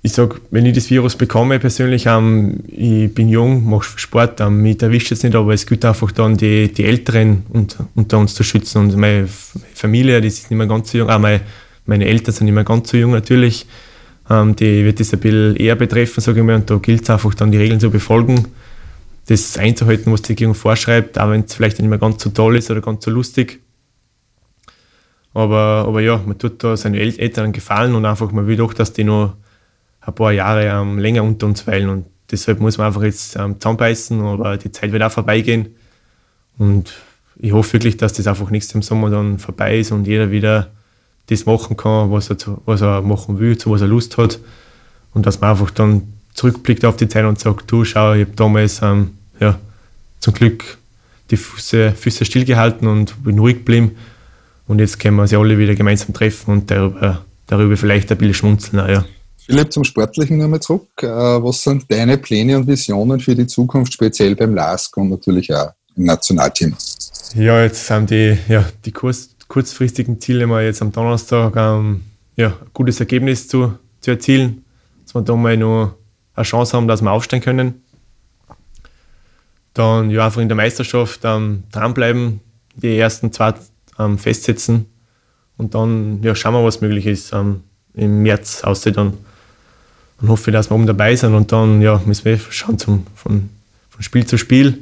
ich sage, wenn ich das Virus bekomme persönlich, ähm, ich bin jung, mache Sport, ähm, mich erwischt es nicht, aber es gilt einfach dann die, die Älteren unter, unter uns zu schützen. Und meine Familie, die ist nicht mehr ganz so jung, auch meine, meine Eltern sind nicht mehr ganz so jung natürlich. Ähm, die wird das ein bisschen eher betreffen, sage ich mal, und da gilt es einfach dann die Regeln zu befolgen, das einzuhalten, was die Regierung vorschreibt, auch wenn es vielleicht nicht mehr ganz so toll ist oder ganz so lustig. Aber, aber ja, man tut da seinen Eltern gefallen und einfach, man will doch, dass die noch ein paar Jahre ähm, länger unter uns weilen. Und deshalb muss man einfach jetzt ähm, zusammenbeißen, aber die Zeit wird auch vorbeigehen. Und ich hoffe wirklich, dass das einfach nächstes Sommer dann vorbei ist und jeder wieder das machen kann, was er, was er machen will, zu was er Lust hat. Und dass man einfach dann zurückblickt auf die Zeit und sagt, du schau, ich habe damals ähm, ja, zum Glück die Füße, Füße stillgehalten und bin ruhig geblieben. Und jetzt können wir sie alle wieder gemeinsam treffen und darüber, darüber vielleicht ein bisschen schmunzeln. Auch, ja. Philipp, zum Sportlichen nochmal zurück. Äh, was sind deine Pläne und Visionen für die Zukunft, speziell beim LASK und natürlich auch im Nationalteam? Ja, jetzt sind die, ja, die kurz, kurzfristigen Ziele mal jetzt am Donnerstag ähm, ja, ein gutes Ergebnis zu, zu erzielen, dass wir da mal noch eine Chance haben, dass wir aufsteigen können. Dann ja, einfach in der Meisterschaft ähm, dranbleiben, die ersten zwei ähm, festsetzen und dann ja, schauen wir, was möglich ist ähm, im März aussieht dann. Und hoffe, dass wir oben dabei sind und dann ja, müssen wir schauen zum, von, von Spiel zu Spiel,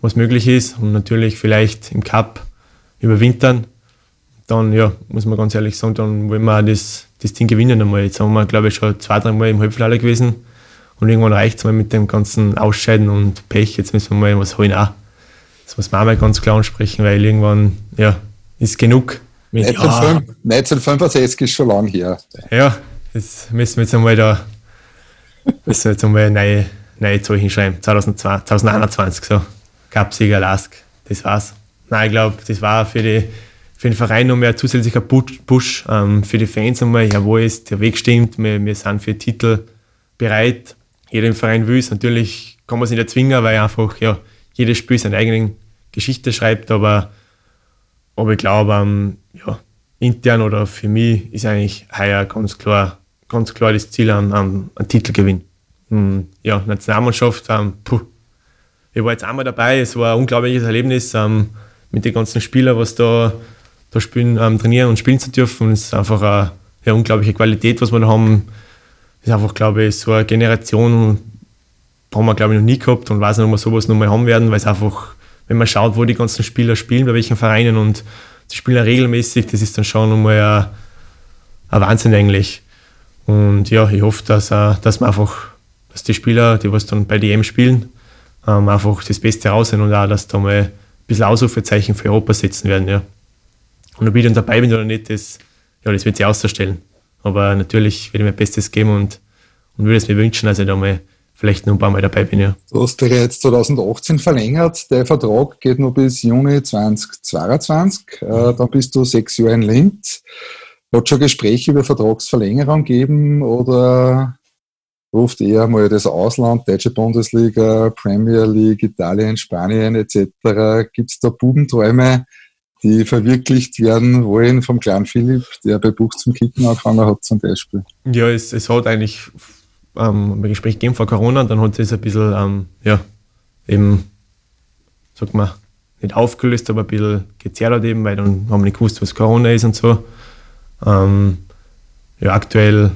was möglich ist und natürlich vielleicht im Cup überwintern. Dann ja, muss man ganz ehrlich sagen, dann wollen wir auch das, das Ding gewinnen einmal. Jetzt haben wir, glaube ich, schon zwei, drei Mal im Halbfinale gewesen und irgendwann reicht es mal mit dem ganzen Ausscheiden und Pech. Jetzt müssen wir mal was holen auch. Das muss man auch mal ganz klar ansprechen, weil irgendwann, ja, ist genug. 1965 ist schon lang her. Ja, jetzt müssen wir jetzt einmal da müssen wir jetzt einmal neue, neue Zahl hinschreiben. 2002, 2021 so. Cup-Sieger Lask. Das war's. Nein, ich glaube, das war für, die, für den Verein noch mehr zusätzlicher Push. Ähm, für die Fans einmal, jawohl, ist der Weg stimmt. Wir, wir sind für Titel bereit. Jeder im Verein will es. Natürlich kann man sich nicht zwingen, weil einfach ja, jedes Spiel seine eigene Geschichte schreibt, aber aber ich glaube, ähm, ja, intern oder für mich ist eigentlich heuer ganz klar, ganz klar das Ziel an, an, an Titelgewinn. Und, ja, Nationalmannschaft, ähm, puh. ich war jetzt einmal dabei, es war ein unglaubliches Erlebnis ähm, mit den ganzen Spielern, was da, da spielen, ähm, trainieren und spielen zu dürfen. Es ist einfach eine, eine unglaubliche Qualität, was wir da haben. Ist einfach, glaube ich, so eine Generation, haben wir, glaube ich, noch nie gehabt und weiß nicht, ob wir sowas noch mal haben werden, weil es einfach wenn man schaut, wo die ganzen Spieler spielen, bei welchen Vereinen und sie spielen ja regelmäßig, das ist dann schon einmal ein, ein Wahnsinn eigentlich. Und ja, ich hoffe, dass, äh, dass man einfach, dass die Spieler, die was dann bei DM spielen, ähm, einfach das Beste raussehen und auch, dass da mal ein bisschen Ausrufezeichen für Europa setzen werden. Ja. Und ob ich dann dabei bin oder nicht, das, ja, das wird sich auszustellen. Aber natürlich werde ich mein Bestes geben und, und würde es mir wünschen, dass ich da mal vielleicht noch ein paar Mal dabei bin. Ja. Du hast dich jetzt 2018 verlängert. Der Vertrag geht noch bis Juni 2022. Äh, mhm. dann bist du sechs Jahre in Linz. Hat schon Gespräche über Vertragsverlängerung gegeben oder ruft eher mal das Ausland, Deutsche Bundesliga, Premier League, Italien, Spanien etc. Gibt es da Bubenträume, die verwirklicht werden wollen vom kleinen Philipp, der bei Buch zum Kicken angefangen hat zum Beispiel? Ja, es, es hat eigentlich ähm, ein Gespräch gegeben vor Corona, dann hat es ein bisschen, ähm, ja, eben, sag mal, nicht aufgelöst, aber ein bisschen gezerrt eben, weil dann haben wir nicht gewusst, was Corona ist und so. Ähm, ja, aktuell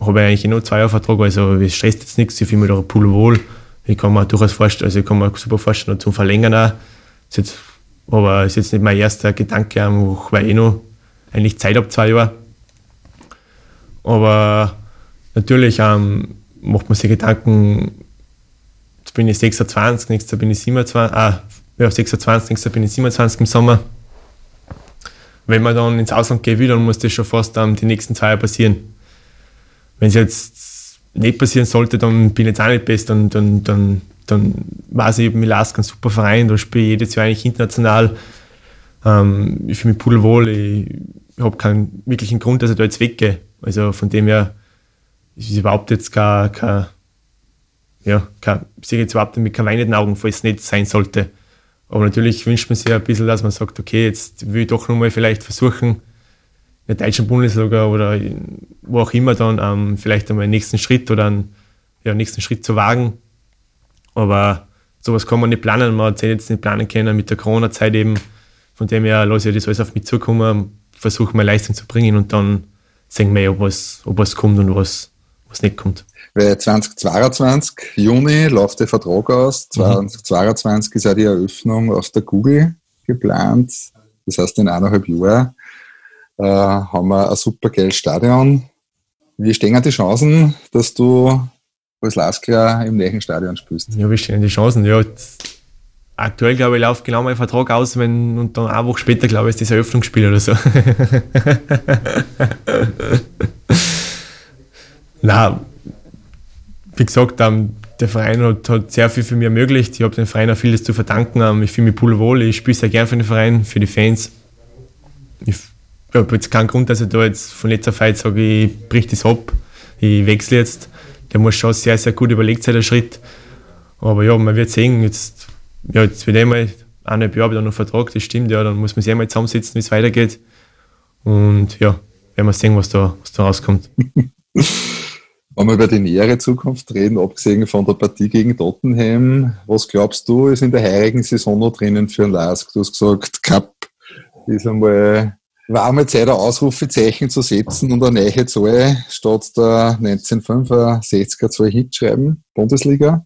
habe ich eigentlich nur zwei Jahre Vertrag, also es stresst jetzt nichts, ich fühle mich da Pool wohl. Ich kann mir durchaus vorstellen, also ich kann mir super vorstellen, zum Verlängern auch. Ist jetzt, aber ist jetzt nicht mein erster Gedanke, weil ich noch eigentlich Zeit habe, zwei Jahre. Aber natürlich ähm, macht man sich Gedanken, jetzt bin ich 26, nächstes Jahr bin ich 27, ah, ja, 26, nächstes Jahr bin ich 27 im Sommer. Wenn man dann ins Ausland gehen will, dann muss das schon fast ähm, die nächsten zwei Jahre passieren. Wenn es jetzt nicht passieren sollte, dann bin ich jetzt auch nicht best, dann, dann, dann, dann weiß ich, Milask ein super Verein, da spiele ich jedes Jahr eigentlich international. Ähm, ich fühle mich pudelwohl, ich habe keinen wirklichen Grund, dass ich da jetzt weggehe. Also von dem her ist überhaupt jetzt gar kein, ja, kein, ich jetzt überhaupt mit keinem Wein in den Augen, falls es nicht sein sollte. Aber natürlich wünscht man sich ein bisschen, dass man sagt, okay, jetzt will ich doch nochmal vielleicht versuchen, der deutschen Bundesliga oder wo auch immer dann ähm, vielleicht einmal einen nächsten Schritt oder einen ja, nächsten Schritt zu wagen. Aber sowas kann man nicht planen, man hat jetzt nicht planen können mit der Corona-Zeit eben. Von dem her lasse ich das alles auf mich zukommen, versuche meine Leistung zu bringen und dann sehen wir, ob was, ob was kommt und was, was nicht kommt. Weil 2022, Juni, läuft der Vertrag aus. 2022 mhm. ist ja die Eröffnung auf der Google geplant. Das heißt, in eineinhalb Jahren äh, haben wir ein super geiles Stadion. Wie stehen die Chancen, dass du als Laskler im nächsten Stadion spielst? Ja, wie stehen die Chancen? Ja, aktuell, glaube ich, läuft genau mein Vertrag aus, wenn, und dann eine Woche später, glaube ich, ist das Eröffnungsspiel oder so. Na, wie gesagt, ähm, der Verein hat, hat, sehr viel für mich ermöglicht. Ich habe dem Verein auch vieles zu verdanken. Ähm, ich fühle mich wohl. Ich spiele sehr gern für den Verein, für die Fans. Ich habe jetzt keinen Grund, dass ich da jetzt von letzter Zeit sage, ich brich das ab, ich wechsle jetzt. Der muss schon sehr, sehr gut überlegt sein, der Schritt. Aber ja, man wird sehen, jetzt ja, jetzt wird einmal eineinhalb Jahre wieder noch Vertrag, das stimmt, ja, dann muss man sich einmal zusammensetzen, wie es weitergeht. Und ja, werden wir sehen, was da, was da rauskommt. Wenn wir über die nähere Zukunft reden, abgesehen von der Partie gegen Tottenham, was glaubst du, ist in der heurigen Saison noch drinnen für Lask? Du hast gesagt, Cup ist einmal, war einmal Zeit, ein Ausrufezeichen zu setzen und eine neue Zahl statt der 1965er Zahl hinschreiben, Bundesliga.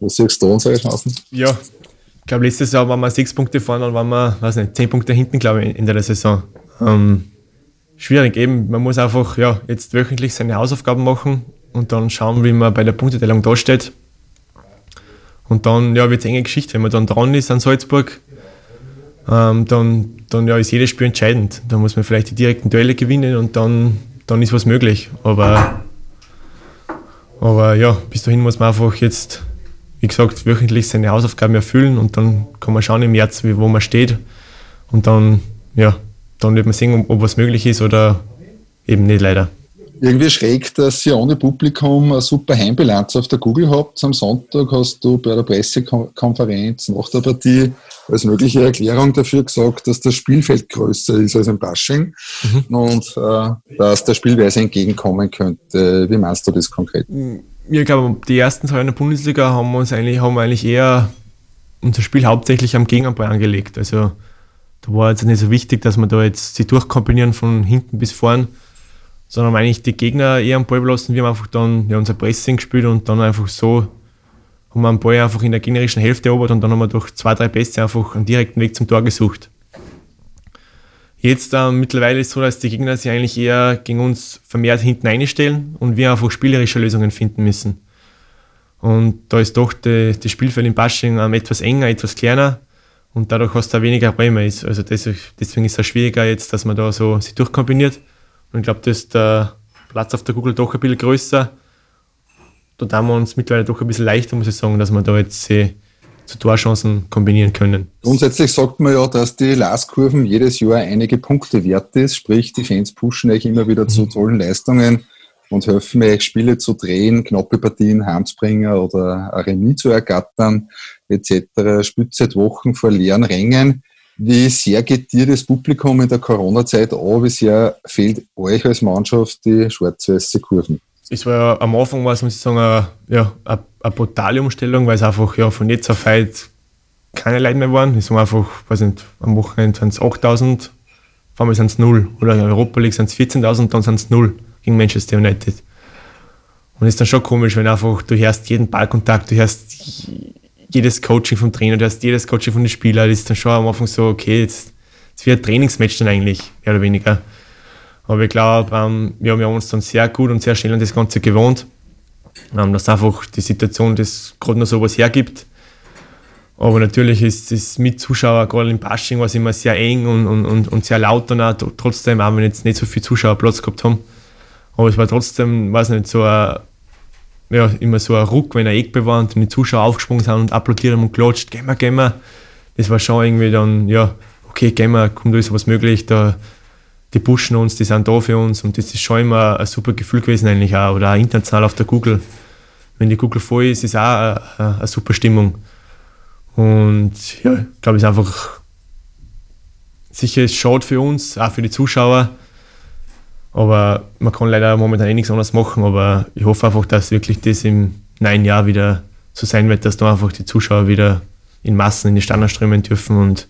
Was siehst du unsere Chancen? Ja, ich glaube, letztes Jahr waren wir sechs Punkte vorne und waren wir, weiß nicht, zehn Punkte hinten, glaube ich, in der Saison. Ähm, schwierig eben. Man muss einfach ja, jetzt wöchentlich seine Hausaufgaben machen und dann schauen, wie man bei der Punkteteilung dasteht. Und dann ja, wird es enge Geschichte. Wenn man dann dran ist an Salzburg, ähm, dann, dann ja, ist jedes Spiel entscheidend. Da muss man vielleicht die direkten Duelle gewinnen und dann, dann ist was möglich. Aber, aber ja, bis dahin muss man einfach jetzt wie gesagt, wöchentlich seine Hausaufgaben erfüllen und dann kann man schauen im März, wo man steht. Und dann, ja, dann wird man sehen, ob, ob was möglich ist oder eben nicht leider. Irgendwie schräg, dass ihr ohne Publikum eine super Heimbilanz auf der Google habt. Am Sonntag hast du bei der Pressekonferenz nach der Partie als mögliche Erklärung dafür gesagt, dass das Spielfeld größer ist als im Bashing mhm. und äh, dass der Spielweise entgegenkommen könnte. Wie meinst du das konkret? Mhm ich glaube, die ersten zwei in der Bundesliga haben wir uns eigentlich, haben wir eigentlich eher unser Spiel hauptsächlich am Gegenball angelegt. Also da war jetzt nicht so wichtig, dass wir da jetzt sie durchkombinieren von hinten bis vorn, sondern eigentlich die Gegner eher am Ball belassen. Wir haben einfach dann ja, unser Pressing gespielt und dann einfach so haben wir einen Ball einfach in der gegnerischen Hälfte erobert und dann haben wir durch zwei, drei Pässe einfach einen direkten Weg zum Tor gesucht. Jetzt äh, mittlerweile ist es so, dass die Gegner sich eigentlich eher gegen uns vermehrt hinten einstellen und wir einfach spielerische Lösungen finden müssen. Und da ist doch die, das Spielfeld in Basching ähm, etwas enger, etwas kleiner und dadurch hast du auch weniger Räume. Also deswegen ist es schwieriger jetzt, dass man da so sich durchkombiniert. Und ich glaube, dass der Platz auf der Google doch ein bisschen größer. Da haben wir uns mittlerweile doch ein bisschen leichter, muss ich sagen, dass man da jetzt zu Torchancen kombinieren können. Grundsätzlich sagt man ja, dass die Lastkurven jedes Jahr einige Punkte wert ist, sprich die Fans pushen euch immer wieder mhm. zu tollen Leistungen und helfen euch Spiele zu drehen, knappe Partien heimzubringen oder ein Remis zu ergattern etc. Spielt seit Wochen vor leeren Rängen. Wie sehr geht dir das Publikum in der Corona-Zeit an? Wie sehr fehlt euch als Mannschaft die schwarz-weiße Kurven? es war ja am Anfang, war es, muss ich sagen, eine, ja, eine, eine brutale Umstellung, weil es einfach ja, von jetzt auf heute keine Leute mehr waren. Es waren einfach, weiß nicht, am Wochenende sind es 8000, vor allem sind es 0. Oder in Europa League sind es 14.000, dann sind es 0 gegen Manchester United. Und es ist dann schon komisch, wenn einfach, du hörst jeden Ballkontakt, du hörst jedes Coaching vom Trainer, du hörst jedes Coaching von den Spielern. Das ist dann schon am Anfang so, okay, jetzt, jetzt wird ein Trainingsmatch dann eigentlich, mehr oder weniger. Aber ich glaube, ähm, wir haben uns dann sehr gut und sehr schnell an das Ganze gewohnt. Ähm, dass einfach die Situation das gerade noch so was hergibt. Aber natürlich ist es mit Zuschauer, gerade im Bashing, war es immer sehr eng und, und, und, sehr laut dann auch, trotzdem, auch wenn wir jetzt nicht so viel Zuschauerplatz gehabt haben. Aber es war trotzdem, weiß nicht, so ein, ja, immer so ein Ruck, wenn er Eckbe war und die Zuschauer aufgesprungen sind und applaudiert haben und klatscht, gehen wir, gehen wir. Das war schon irgendwie dann, ja, okay, gehen wir, komm, da ist was möglich, da, die pushen uns, die sind da für uns und das ist schon immer ein super Gefühl gewesen eigentlich auch. Oder auch international auf der Google. Wenn die Google voll ist, ist auch eine, eine super Stimmung. Und ja, ich glaube, es ist einfach sicher ist schade für uns, auch für die Zuschauer. Aber man kann leider momentan eh nichts anderes machen. Aber ich hoffe einfach, dass wirklich das im neuen Jahr wieder so sein wird, dass da einfach die Zuschauer wieder in Massen in die Standard strömen dürfen und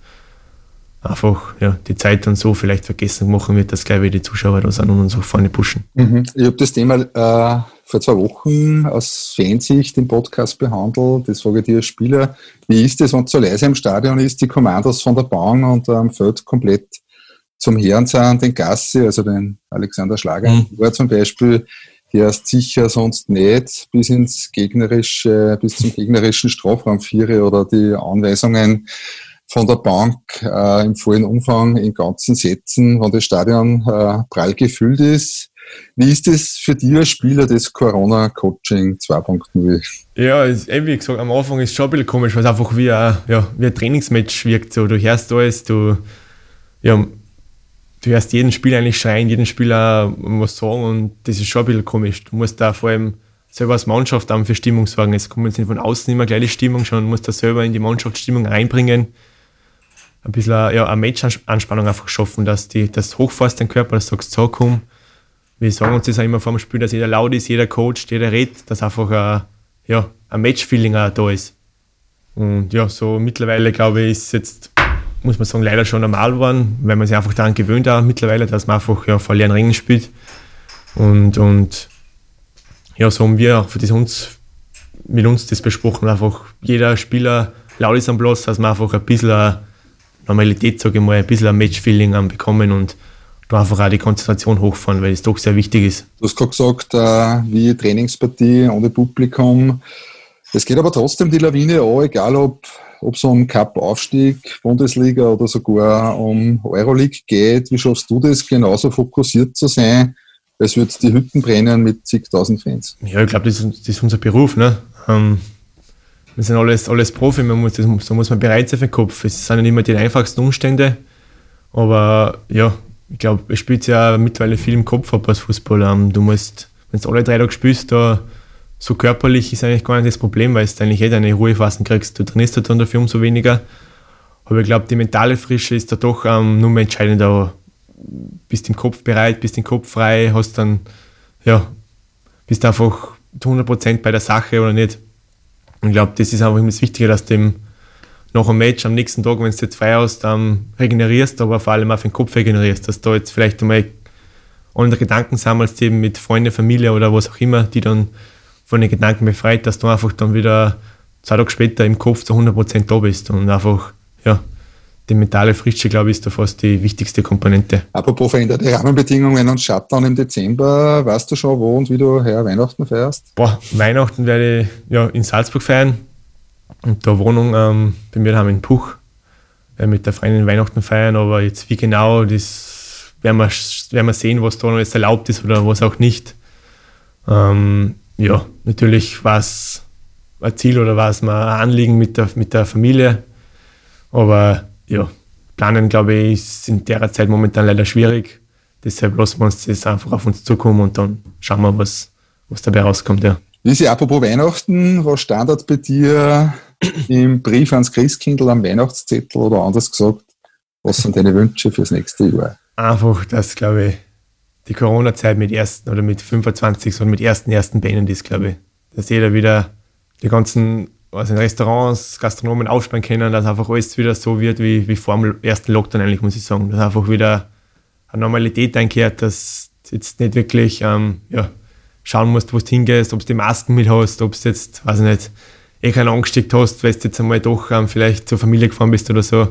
einfach ja, die Zeit dann so vielleicht vergessen machen wird, dass gleich wieder die Zuschauer da sind und uns auch vorne pushen. Mhm. Ich habe das Thema äh, vor zwei Wochen aus Fansicht im Podcast behandelt. Das frage ich dir als Spieler. Wie ist es, wenn es so leise im Stadion ist, die Kommandos von der Bahn und am ähm, Feld komplett zum Herrn sind, den Gassi, also den Alexander Schlager, mhm. war zum Beispiel, der ist sicher sonst nicht bis ins gegnerische, bis zum gegnerischen Strafraum führe oder die Anweisungen von der Bank äh, im vollen Umfang in ganzen Sätzen, wenn das Stadion äh, prall gefüllt ist. Wie ist das für dich als Spieler, das Corona-Coaching 2.0? Ja, ist, wie gesagt, am Anfang ist es schon ein bisschen komisch, weil es einfach wie ein, ja, wie ein Trainingsmatch wirkt. So. Du hörst alles, du, ja, du hörst jeden Spieler eigentlich schreien, jeden Spieler was sagen und das ist schon ein bisschen komisch. Du musst da vor allem selber als Mannschaft dann für Stimmung sorgen. Es kommt jetzt nicht von außen immer gleich die Stimmung, sondern du musst da selber in die Mannschaftsstimmung einbringen ein bisschen ja, eine Match-Anspannung einfach schaffen, dass die, das hochfährst, den Körper, dass du sagst, so komm. Wir sagen uns das auch immer vor dem Spiel, dass jeder laut ist, jeder coacht, jeder redet, dass einfach ein, ja, ein Match-Feeling auch da ist. Und ja, so mittlerweile glaube ich, ist jetzt, muss man sagen, leider schon normal geworden, weil man sich einfach daran gewöhnt hat mittlerweile, dass man einfach ja, vor leeren Ringen spielt. Und, und ja, so haben wir auch für das uns, mit uns das besprochen, einfach jeder Spieler laut ist am Platz, dass man einfach ein bisschen Normalität, sage ich mal, ein bisschen ein Match-Feeling bekommen und da einfach auch die Konzentration hochfahren, weil es doch sehr wichtig ist. Du hast gerade gesagt, äh, wie Trainingspartie ohne Publikum. Es geht aber trotzdem die Lawine an, egal ob ob es um Cup-Aufstieg, Bundesliga oder sogar um Euroleague geht. Wie schaffst du das, genauso fokussiert zu sein, als würde die Hütten brennen mit zigtausend Fans? Ja, ich glaube, das, das, ist unser Beruf. Ne? Ähm, wir sind alles, alles Profi, man muss, das, da muss man bereit sein für den Kopf. Es sind nicht immer die einfachsten Umstände, aber ja, ich glaube, es spielt ja mittlerweile viel im Kopf ab als Fußballer. Du musst, wenn du alle drei Tage spielst, da so körperlich ist eigentlich gar nicht das Problem, weil du eigentlich eh deine Ruhephasen kriegst. Du trainierst halt dann dafür umso weniger. Aber ich glaube, die mentale Frische ist da doch ähm, nur mehr entscheidender. Bist im Kopf bereit, bist im Kopf frei, hast dann, ja, bist einfach 100% bei der Sache oder nicht. Und ich glaube, das ist einfach immer das Wichtige, dass du nach dem Match am nächsten Tag, wenn du jetzt frei hast, ähm, regenerierst, aber vor allem für den Kopf regenerierst, dass da jetzt vielleicht einmal andere Gedanken sammelst, eben mit Freunden, Familie oder was auch immer, die dann von den Gedanken befreit, dass du einfach dann wieder zwei Tage später im Kopf zu 100% da bist und einfach, ja, die mentale Frische, glaube ich, ist da fast die wichtigste Komponente. Apropos veränderte Rahmenbedingungen und Shutdown im Dezember, weißt du schon, wo und wie du her Weihnachten feierst? Boah, Weihnachten werde ich ja, in Salzburg feiern und da Wohnung ähm, bei mir haben in Puch äh, mit der Freundin Weihnachten feiern, aber jetzt wie genau, das werden wir, werden wir sehen, was da noch jetzt erlaubt ist oder was auch nicht. Ähm, ja, natürlich war es ein Ziel oder war es mal ein Anliegen mit der, mit der Familie, aber ja, planen, glaube ich, ist in der Zeit momentan leider schwierig. Deshalb lassen wir uns das einfach auf uns zukommen und dann schauen wir, was, was dabei rauskommt. Ja. Lisi, apropos Weihnachten, was standard bei dir im Brief ans Christkindl am Weihnachtszettel oder anders gesagt, was sind deine Wünsche fürs nächste Jahr? Einfach, dass, glaube ich, die Corona-Zeit mit ersten oder mit 25, sondern mit ersten, ersten beenden ist, glaube ich. Dass jeder wieder die ganzen also Restaurants, Gastronomen aufspannen können, dass einfach alles wieder so wird wie, wie vor dem ersten Lockdown eigentlich, muss ich sagen. Dass einfach wieder eine Normalität einkehrt, dass jetzt nicht wirklich ähm, ja, schauen musst, wo du hingehst, ob du die Masken mit hast, ob du jetzt, weiß ich nicht, eh keinen angesteckt hast, weil du jetzt einmal doch ähm, vielleicht zur Familie gefahren bist oder so.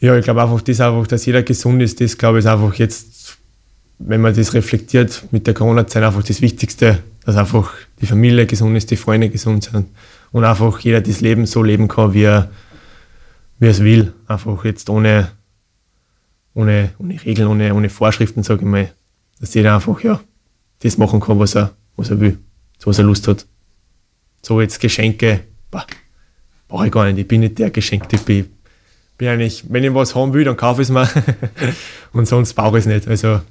Ja, ich glaube einfach, das einfach, dass jeder gesund ist, das glaube ich ist einfach jetzt, wenn man das reflektiert mit der Corona-Zeit, einfach das Wichtigste, dass einfach die Familie gesund ist, die Freunde gesund sind und einfach jeder das Leben so leben kann, wie er, wie er es will. Einfach jetzt ohne, ohne, ohne Regeln, ohne, ohne Vorschriften, sage ich mal. Dass jeder einfach ja, das machen kann, was er, was er will, so was er Lust hat. So jetzt Geschenke, brauche ich gar nicht. Ich bin nicht der Geschenktyp. Ich bin eigentlich, wenn ich was haben will, dann kaufe ich es mir. und sonst brauche ich es nicht. Also,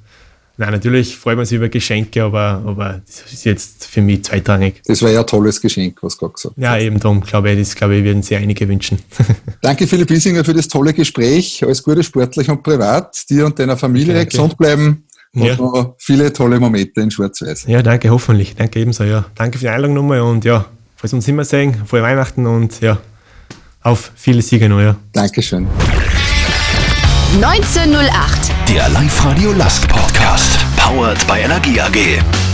nein, natürlich freut man sich über Geschenke, aber, aber das ist jetzt für mich zweitrangig. Das wäre ja ein tolles Geschenk, was du gerade gesagt Ja, eben darum, glaube ich, das glaube ich, werden sich einige wünschen. Danke, Philipp Wiesinger, für das tolle Gespräch. Alles Gute sportlich und privat. Dir und deiner Familie Danke. gesund bleiben. Und Ja. noch viele tolle Momente in Schwarz-Weiß. Ja, danke, hoffentlich. Danke ebenso, ja. Danke für die Einladung nochmal und ja, falls wir uns immer sehen, frohe Weihnachten und ja, auf viele Siege noch, ja. Dankeschön. Der1908. Live-Radio Lask Podcast. Powered by Energie AG.